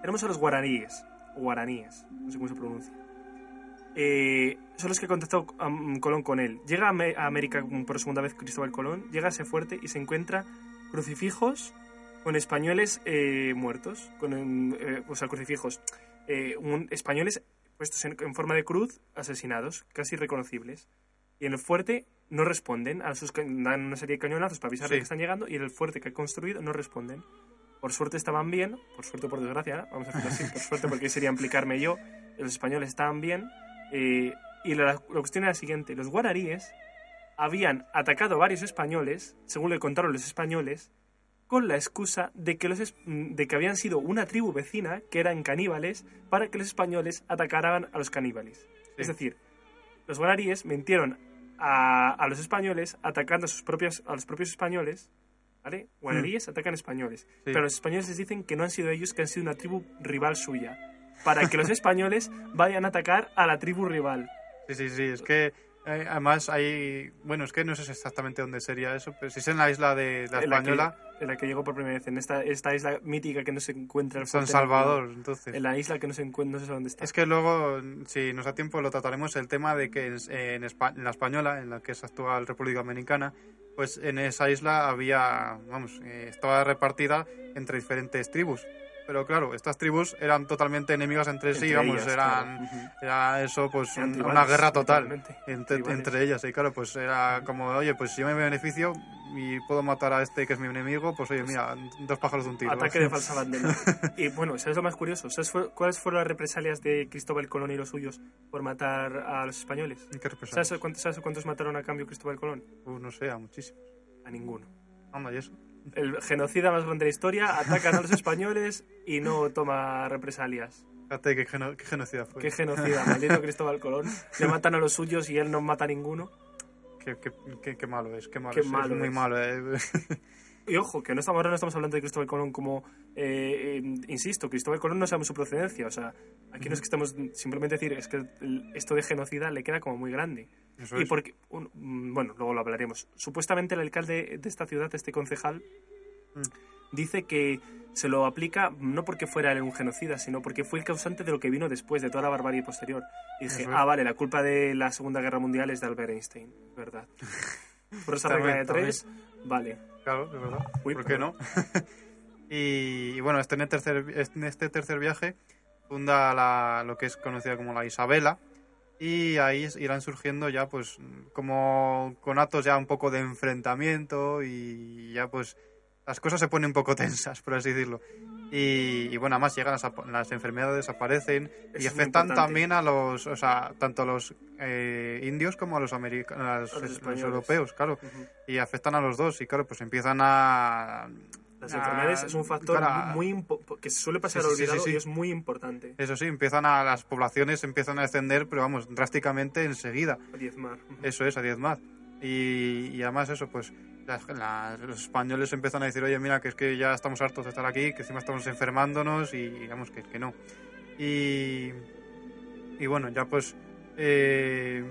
Tenemos a los guaraníes, o guaraníes, no sé cómo se pronuncia. Eh, son los que contactó um, Colón con él. Llega a, Amé- a América por segunda vez Cristóbal Colón, llega a ese fuerte y se encuentra crucifijos con españoles eh, muertos, con, em, eh, o sea, crucifijos, eh, un- españoles puestos en, en forma de cruz, asesinados, casi reconocibles. Y en el fuerte no responden, a sus, dan una serie de cañonazos para avisar de Sí. que están llegando y en el fuerte que ha construido no responden. Por suerte estaban bien, por suerte o por desgracia, vamos a decirlo así, por suerte porque sería implicarme yo, los españoles estaban bien. eh, y la, la cuestión era la siguiente, los guararíes habían atacado a varios españoles, según le contaron los españoles, con la excusa de que, los, es- de que habían sido una tribu vecina, que eran caníbales, para que los españoles atacaran a los caníbales. Es decir, los guararíes mintieron a, a los españoles atacando a, sus propios, a los propios españoles, ¿vale? Guararíes atacan españoles, pero los españoles les dicen que no han sido ellos, que han sido una tribu rival suya, para que los españoles vayan a atacar a la tribu rival. Sí, sí, sí, es que eh, además hay, bueno, es que no sé exactamente dónde sería eso, pero si es en la isla de la en la que- española, en la que llegó por primera vez, en esta, esta isla mítica que no se encuentra el San Salvador, ningún- entonces. En la isla que no se encuentra, no sé dónde está. Es que luego, si nos da tiempo, lo trataremos el tema de que en, en en la española, en la que es actual República Dominicana, pues en esa isla había, vamos, eh, estaba repartida entre diferentes tribus. Pero claro, estas tribus eran totalmente enemigas entre, sí, Entre vamos, ellas, eran, claro. Era eso, pues Eran un- tribales, una guerra total entre, entre ellas. Y claro, pues era como, oye, pues si yo me beneficio y puedo matar a este que es mi enemigo, pues oye, mira, dos pájaros de un tiro. Ataque de falsa bandera. y bueno, ¿sabes lo más curioso? ¿Sabes cuáles fueron las represalias de Cristóbal Colón y los suyos por matar a los españoles? ¿Qué represalias? ¿Sabes cuántos, sabes cuántos mataron a cambio Cristóbal Colón? Uh, no sé, a muchísimos. A ninguno. Anda, y eso. El genocida más grande de la historia, atacan a los españoles y no toma represalias. Fíjate qué, geno- qué genocida fue. Qué genocida, maldito Cristóbal Colón. Le matan a los suyos y él no mata a ninguno. Qué, qué- qué- malo es, qué malo es. es malo muy es. malo, eh. Y ojo, que no estamos, ahora no estamos hablando de Cristóbal Colón como, eh, eh, insisto, Cristóbal Colón no sabemos su procedencia. O sea, aquí no es que estamos simplemente decir, es que esto de genocida le queda como muy grande. Eso y es. porque, un- mm, bueno, luego lo hablaremos. Supuestamente el alcalde de esta ciudad, este concejal, Mm. dice que se lo aplica no porque fuera él un genocida, sino porque fue el causante de lo que vino después, de toda la barbarie posterior. Y dije, es. ah, vale, la culpa de la Segunda Guerra Mundial es de Albert Einstein, ¿verdad? Por esa regla de tres, vale. Claro, es verdad. Uy, ¿Por qué no? y, y bueno, este, en, el tercer, en este tercer viaje funda la- lo que es conocida como la Isabela y ahí irán surgiendo ya pues como con actos ya un poco de enfrentamiento y ya pues las cosas se ponen un poco tensas, por así decirlo. Y, y bueno, además llegan las, enfermedades, aparecen y afectan también a los, o sea, tanto a los eh, indios como a los, america- a los- A los los españoles. europeos, claro y afectan a los dos y claro pues empiezan a Las a- enfermedades es un factor claro, muy que suele pasar Sí, olvidado sí, sí. y es muy importante. eso sí empiezan a las poblaciones empiezan a descender pero vamos drásticamente enseguida Diezmar. Ujú. eso es a diezmar y, además eso pues las- los españoles empiezan a decir oye mira que es que ya estamos hartos de estar aquí que encima estamos enfermándonos y digamos que, que no y y bueno ya pues eh,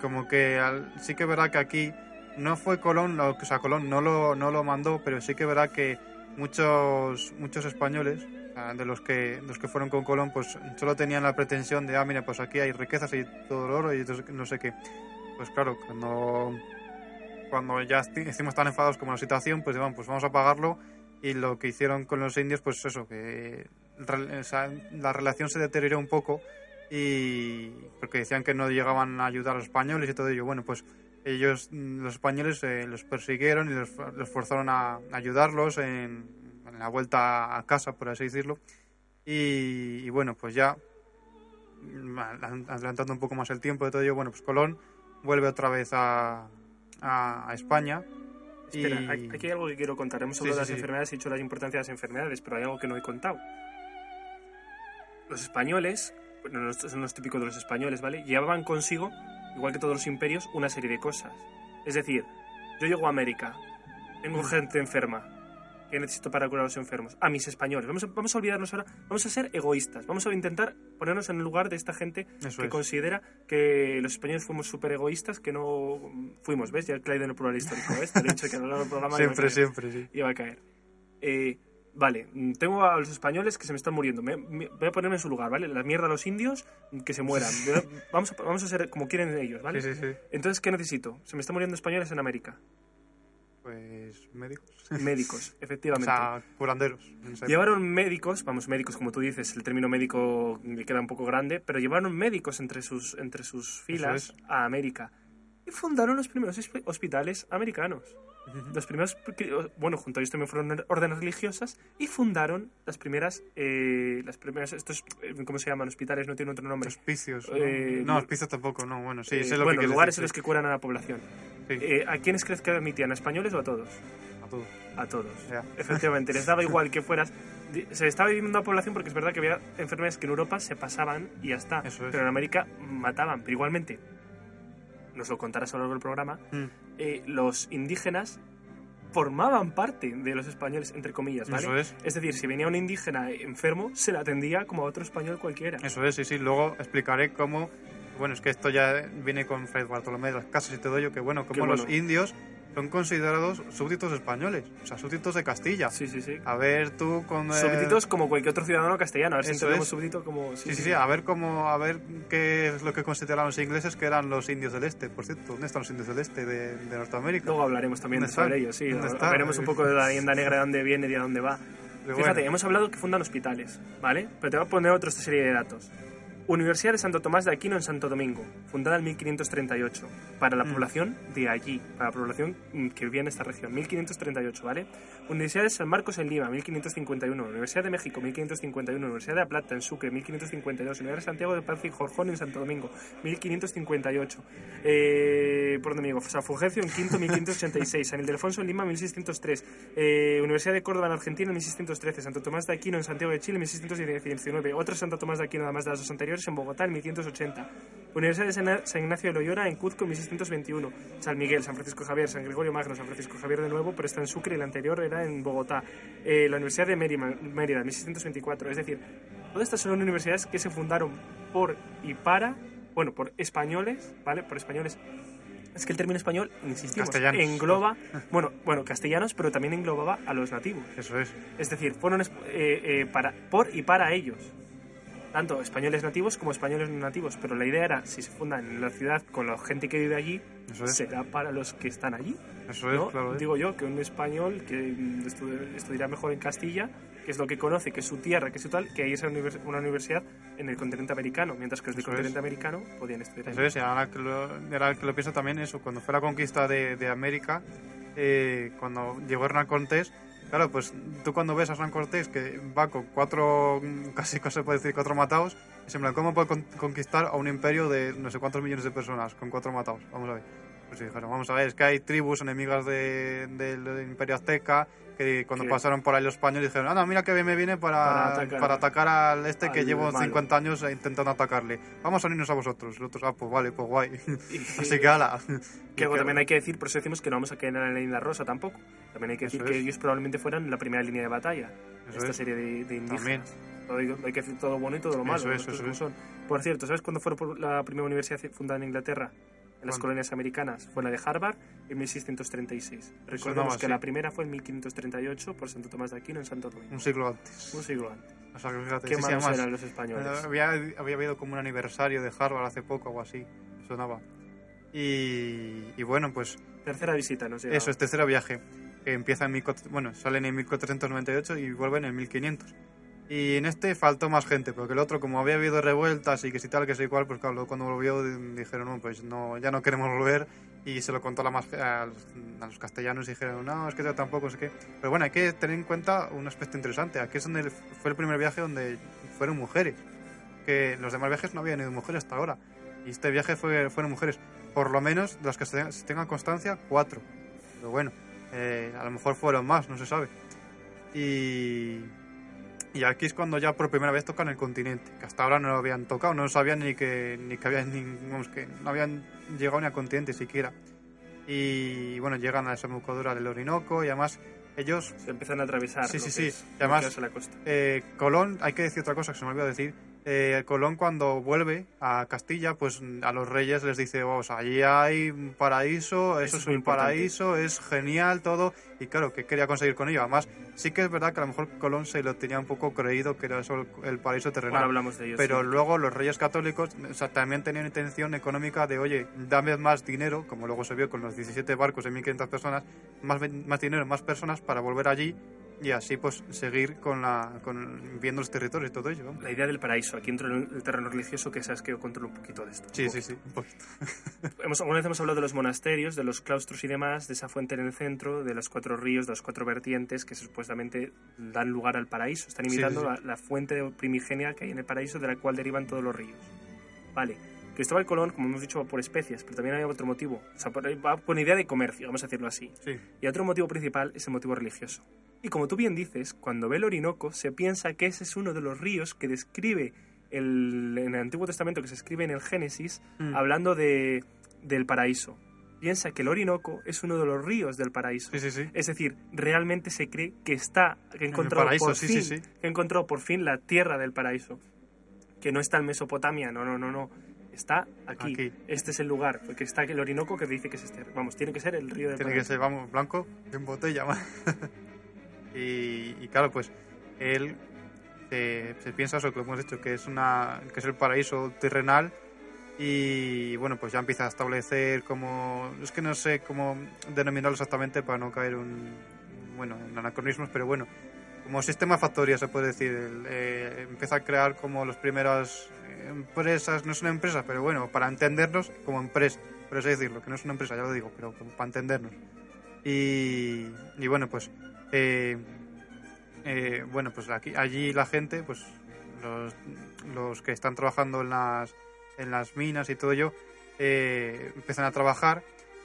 como que al- sí que verá que aquí no fue Colón, o sea, Colón no lo, no lo mandó, pero sí que verá que muchos muchos españoles, de los que los que fueron con Colón, pues solo tenían la pretensión de, ah, mira, pues aquí hay riquezas y todo el oro y no sé qué. Pues claro, cuando cuando ya encima están enfadados con la situación, pues digan, pues vamos a pagarlo y lo que hicieron con los indios, pues eso, que la relación se deterioró un poco y porque decían que no llegaban a ayudar a los españoles y todo ello. Bueno, pues ellos, los españoles, eh, los persiguieron y los, forzaron a ayudarlos en, en la vuelta a casa, por así decirlo. Y, y bueno, pues ya mm, adelantando un poco más el tiempo de todo ello, bueno, pues Colón vuelve otra vez a, a, a España. Espera, y- aquí hay algo que quiero contar. Hemos hablado sí, de las sí. enfermedades, he dicho la importancia de las enfermedades, pero hay algo que no he contado. Los españoles, bueno, no, esto no es típico de los españoles, ¿vale? Llevaban consigo, igual que todos los imperios, una serie de cosas. Es decir, yo llego a América, tengo gente enferma. ¿Qué necesito para curar a los enfermos? A mis españoles. Vamos a, vamos a olvidarnos ahora. Vamos a ser egoístas. Vamos a intentar ponernos en el lugar de esta gente Eso que es. considera que los españoles fuimos súper egoístas, que no fuimos, ¿ves? Ya he caído en el plural histórico, ¿ves? Te lo he dicho que a lo largo del programa Siempre, siempre, sí. Iba a caer. Eh, vale, tengo a los españoles que se me están muriendo. Me- me- voy a ponerme en su lugar, ¿vale? La mierda a los indios, que se mueran. Vamos a, vamos a ser como quieren ellos, ¿vale? Sí, sí, sí. Entonces, ¿qué necesito? Se me están muriendo españoles en América. Pues médicos. Médicos, O efectivamente. sea, curanderos. Llevaron médicos, vamos, médicos, como tú dices, el término médico le queda un poco grande, pero llevaron médicos entre sus, entre sus filas es. a América y fundaron los primeros hosp- hospitales americanos. Los primeros, bueno, junto a ellos también fueron órdenes religiosas y fundaron las primeras, eh, las primeras, estos, eh, ¿cómo se llaman? Hospitales, no tiene otro nombre. Hospicios. ¿no? Eh, no, hospicios tampoco, no, bueno, sí, Eh, sé lo bueno, que lugares decir, en los que curan a la población. sí, Eh, ¿A quiénes crees que admitían? ¿A españoles o a todos? a todo. A todos. Ya. Efectivamente, les daba igual que fueras. Se estaba viviendo una población porque es verdad que había enfermedades que en Europa se pasaban y ya está. Es. Pero en América mataban. Pero igualmente, nos lo contarás a lo largo del programa, Mm, eh, los indígenas formaban parte de los españoles, entre comillas, ¿vale? Eso es. Es decir, si venía un indígena enfermo, se le atendía como a otro español cualquiera. Eso es, sí, sí. Luego explicaré cómo. Bueno, es que esto ya viene con Fray Bartolomé de las Casas y todo ello, que bueno, Qué como los bueno. indios son considerados súbditos españoles, o sea, súbditos de Castilla. Sí, sí, sí. A ver tú con... eh, Súbditos como cualquier otro ciudadano castellano. A ver si entendemos súbdito como... Sí, sí, sí, a ver cómo, a ver qué es lo que consideraban los ingleses que eran los indios del este, por cierto. ¿Dónde están los indios del este de, de Norteamérica? Luego hablaremos también ¿Dónde sobre ellos, sí. ¿Dónde Hablaremos un poco de la leyenda negra, de dónde viene y de dónde va. Pero Fíjate, bueno, hemos hablado que fundan hospitales, ¿vale? Pero te voy a poner otra serie de datos. Universidad de Santo Tomás de Aquino en Santo Domingo, fundada en 1538, para la Mm. población de allí, para la población mm, que vivía en esta región, 1538, ¿vale? Universidad de San Marcos en Lima, 1551, Universidad de México, 1551, Universidad de La Plata en Sucre, 1552, Universidad de Santiago de Paz y Jorjón en Santo Domingo, 1558, eh, por donde digo, San Fulgencio en Quinto, 1586, San Ildefonso en Lima, 1603, eh, Universidad de Córdoba en Argentina, 1613, Santo Tomás de Aquino en Santiago de Chile, 1619, otra Santo Tomás de Aquino, además de las dos anteriores, en Bogotá, en 1580, Universidad de San- Ignacio de Loyola en Cuzco, en 1621, San Miguel, San Francisco Javier, San Gregorio Magno, San Francisco Javier de nuevo, pero está en Sucre y la anterior era en Bogotá, eh, la Universidad de Mérida, Mérida, en 1624, es decir, todas estas son universidades que se fundaron por y para, bueno, por españoles, ¿vale? Por españoles. Es que el término español, insistimos, Castellanos. engloba, bueno, bueno, castellanos, pero también englobaba a los nativos. eso es. Es decir, fueron eh, eh, para, por y para ellos. Tanto españoles nativos como españoles no nativos. Pero la idea era, si se fundan en la ciudad con la gente que vive allí, Eso es. será para los que están allí. Eso es, ¿no? claro. ¿eh? Digo yo que un español que mm, estu- estudiará mejor en Castilla, que es lo que conoce, que es su tierra, que es su tal, que irse a univers- una universidad en el continente americano, mientras que los del Eso continente es. americano podían estudiar Eso allí. es, y ahora que lo, ahora que lo pienso también eso, cuando fue la conquista de, de América, eh, cuando llegó Hernán Cortés, claro, pues tú cuando ves a Hernán Cortés que va con cuatro, casi se puede decir cuatro matados, es en plan, ¿cómo puede con- conquistar a un imperio de no sé cuántos millones de personas con cuatro matados? Vamos a ver. Pues dijeron, vamos a ver, es que hay tribus enemigas de- del imperio azteca que cuando Que- pasaron por ahí los españoles dijeron, ah, no, mira que bien me viene para, Para para, atacar- atacar, al este que al llevo malo". 50 años intentando atacarle. Vamos a unirnos a vosotros. Los otros, ah, pues vale, pues guay. Así que ala. Que luego también hay que decir, por eso decimos que no vamos a caer en la línea rosa tampoco. También hay que Eso decir que es. ellos probablemente fueran la primera línea de batalla. Eso esta es. serie de, de indígenas. También. Hay, que decir todo bueno y todo lo malo. Eso eso como es. son. Por cierto, ¿sabes cuándo fue la primera universidad fundada en Inglaterra? En las colonias americanas. Fue la de Harvard en 1636. Recordemos que la primera fue en 1538 por Santo Tomás de Aquino en Santo Domingo. Un siglo antes. Un siglo antes. O sea, que fíjate, Qué sí, malos eran los españoles. había, había habido como un aniversario de Harvard hace poco o así. Sonaba. Y, y bueno, pues Tercera visita, no sé. eso es tercero viaje. Que empieza en 1400 bueno, salen en 1498 y vuelven en 1500. Y en este faltó más gente, porque el otro, como había habido revueltas y que si tal, que si cual, pues claro, cuando volvió di- dijeron, no, pues no, ya no queremos volver. Y se lo contó a, la más, a, los, castellanos y dijeron, no, es que yo tampoco sé qué. Pero bueno, hay que tener en cuenta un aspecto interesante. Aquí es donde fue el primer viaje donde fueron mujeres. Que los demás viajes no habían ido mujeres hasta ahora. Y este viaje fue, fueron mujeres. Por lo menos, de las que se se tengan constancia, cuatro. Pero bueno, eh, a lo mejor fueron más, no se sabe. Y, y aquí es cuando ya por primera vez tocan el continente, que hasta ahora no lo habían tocado, no sabían ni que, ni que habían, ni, vamos, que no habían llegado ni al continente siquiera. Y bueno, llegan a la desembocadura del Orinoco y además ellos Se empiezan a atravesar. Sí, sí, sí. Y además- la costa. Eh, Colón, hay que decir otra cosa que se me olvidó decir. Eh, Colón cuando vuelve a Castilla, pues a los reyes les dice, vamos, allí hay un paraíso, eso, Eso es un paraíso, es genial todo. Y claro, ¿qué quería conseguir con ello? Además, sí que es verdad que a lo mejor Colón se lo tenía un poco creído que era eso el, paraíso Ahora terrenal. hablamos de ellos. Pero sí. luego los reyes católicos o sea, también tenían intención económica de, oye, dame más dinero, como luego se vio con los 17 barcos de 1.500 personas, más, más dinero, más personas para volver allí y así pues seguir con la con viendo los territorios y todo ello. La idea del paraíso. Aquí entro en el terreno religioso, que sabes que yo controlo un poquito de esto. Sí, sí, sí, un poquito. Hemos, alguna vez hemos hablado de los monasterios, de los claustros y demás, de esa fuente en el centro, de los cuatro ríos, de las cuatro vertientes que supuestamente dan lugar al paraíso. Están Sí, imitando sí, sí. La, la fuente primigenia que hay en el paraíso de la cual derivan todos los ríos. Vale. Cristóbal Colón, como hemos dicho, va por especias, pero también hay otro motivo. O sea, va con idea de comercio, vamos a decirlo así. Sí, Y otro motivo principal es el motivo religioso. Y como tú bien dices, cuando ve el Orinoco se piensa que ese es uno de los ríos que describe el, en el Antiguo Testamento, que se escribe en el Génesis, Mm. hablando de, del paraíso. Piensa que el Orinoco es uno de los ríos del paraíso. sí, sí. Es decir, realmente se cree que está, que paraíso, por sí, fin, sí, sí. que ha encontrado por fin la tierra del paraíso. Que no está en Mesopotamia, no, no, no, no. Está aquí. Aquí. Este es el lugar, porque está el Orinoco que dice que es este. Vamos, tiene que ser el río del Tiene que ser, vamos, blanco en botella. más. y, y claro, pues él se, se piensa eso que hemos dicho, que es una que es el paraíso terrenal y bueno, pues ya empieza a establecer como es que no sé cómo denominarlo exactamente para no caer un bueno, en anacronismos, pero bueno, como sistema factoría se puede decir, eh, empieza a crear como las primeras eh, empresas, no es una empresa, pero bueno, para entendernos como empresa, por así decirlo, que no es una empresa, ya lo digo, pero para entendernos. Y, y bueno, pues eh, eh, bueno, pues aquí, allí la gente, pues los, los que están trabajando en las, en las minas y todo ello, eh, empiezan a trabajar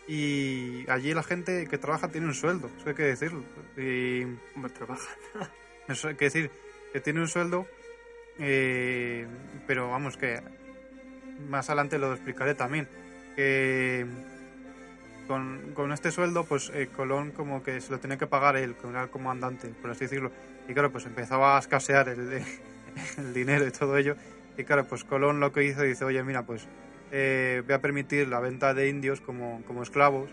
y allí la gente que trabaja tiene un sueldo, eso hay que decirlo. Y Hombre, trabajan. eso hay que decir que tiene un sueldo, eh, pero vamos que más adelante lo explicaré también. Que con, con este sueldo, pues eh, Colón como que se lo tenía que pagar él, como era el comandante, por así decirlo. Y claro, pues empezaba a escasear el, el dinero y todo ello. Y claro, pues Colón lo que hizo, dice, oye, mira, pues eh, voy a permitir la venta de indios como, como esclavos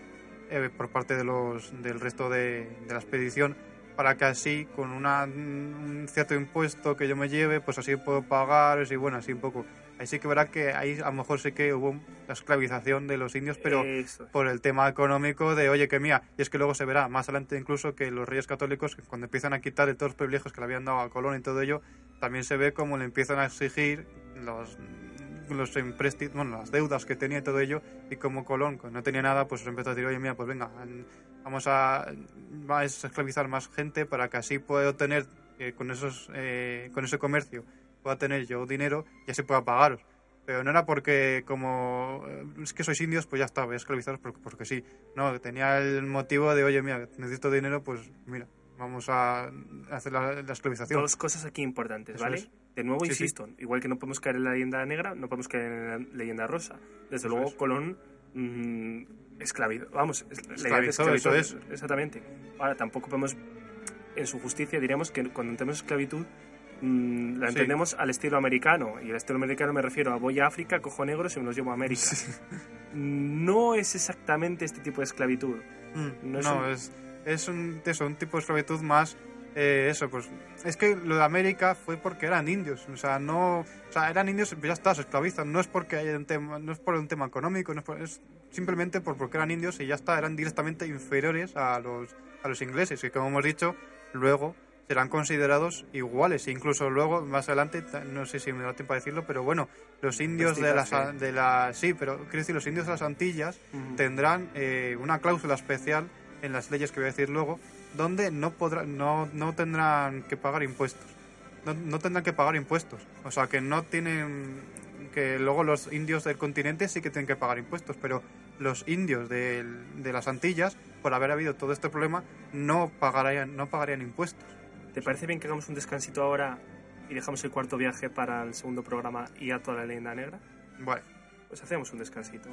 eh, por parte de los, del resto de, de la expedición para que así con una, un cierto impuesto que yo me lleve, pues así puedo pagar y bueno, así un poco. Ahí sí que verá que ahí a lo mejor sí que hubo la esclavización de los indios, pero Eso por el tema económico de, oye, que mía, y es que luego se verá más adelante incluso que los reyes católicos, cuando empiezan a quitar de todos los privilegios que le habían dado a Colón y todo ello, también se ve como le empiezan a exigir los los empresti- bueno, las deudas que tenía y todo ello, y como Colón no tenía nada, pues empezó a decir, oye, mira, pues venga, vamos a, a esclavizar más gente para que así pueda obtener, eh, con, esos, eh, con ese comercio, pueda tener yo dinero y así pueda pagaros. Pero no era porque como es que sois indios, pues ya está, voy a esclavizaros porque, porque sí. No, tenía el motivo de, oye, mira, necesito dinero, pues mira, vamos a hacer la, la esclavización. Dos cosas aquí importantes, Eso ¿vale? es. De nuevo, Sí, sí. insisto, igual que no podemos caer en la leyenda negra, no podemos caer en la leyenda rosa. Desde luego, es. Colón mm, esclaviz- Vamos, es- la idea de Esclavizó, esclavitud, eso Exactamente. Ahora, tampoco podemos, en su justicia, diríamos que cuando entendemos esclavitud, mm, la Sí. entendemos al estilo americano. Y al estilo americano me refiero a voy a África, cojo negros y me los llevo a América. No es exactamente este tipo de esclavitud. Mm, No No, es es, un- es, un, eso, un tipo de esclavitud más. Eh, eso, pues. Es que lo de América fue porque eran indios. O sea, no. O sea, eran indios y ya está, se esclavizan. No es porque haya un tema, no es por un tema económico, no es, por- es simplemente por porque eran indios y ya está, eran directamente inferiores a los, a los ingleses. Y como hemos dicho, luego serán considerados iguales. E incluso luego, más adelante, no sé si me da tiempo a decirlo, pero bueno, los indios de las, de la. Sí, pero quiero decir, los indios de las Antillas tendrán eh, una cláusula especial en las leyes que voy a decir luego, donde no podrán, no, no tendrán que pagar impuestos. No, no tendrán que pagar impuestos. O sea que no tienen que luego los indios del continente sí que tienen que pagar impuestos, pero los indios del- de las Antillas, por haber habido todo este problema, no pagarían, no pagarían impuestos. ¿Te parece bien que hagamos un descansito ahora y dejamos el cuarto viaje para el segundo programa y a toda la leyenda negra? Vale. Pues hacemos un descansito.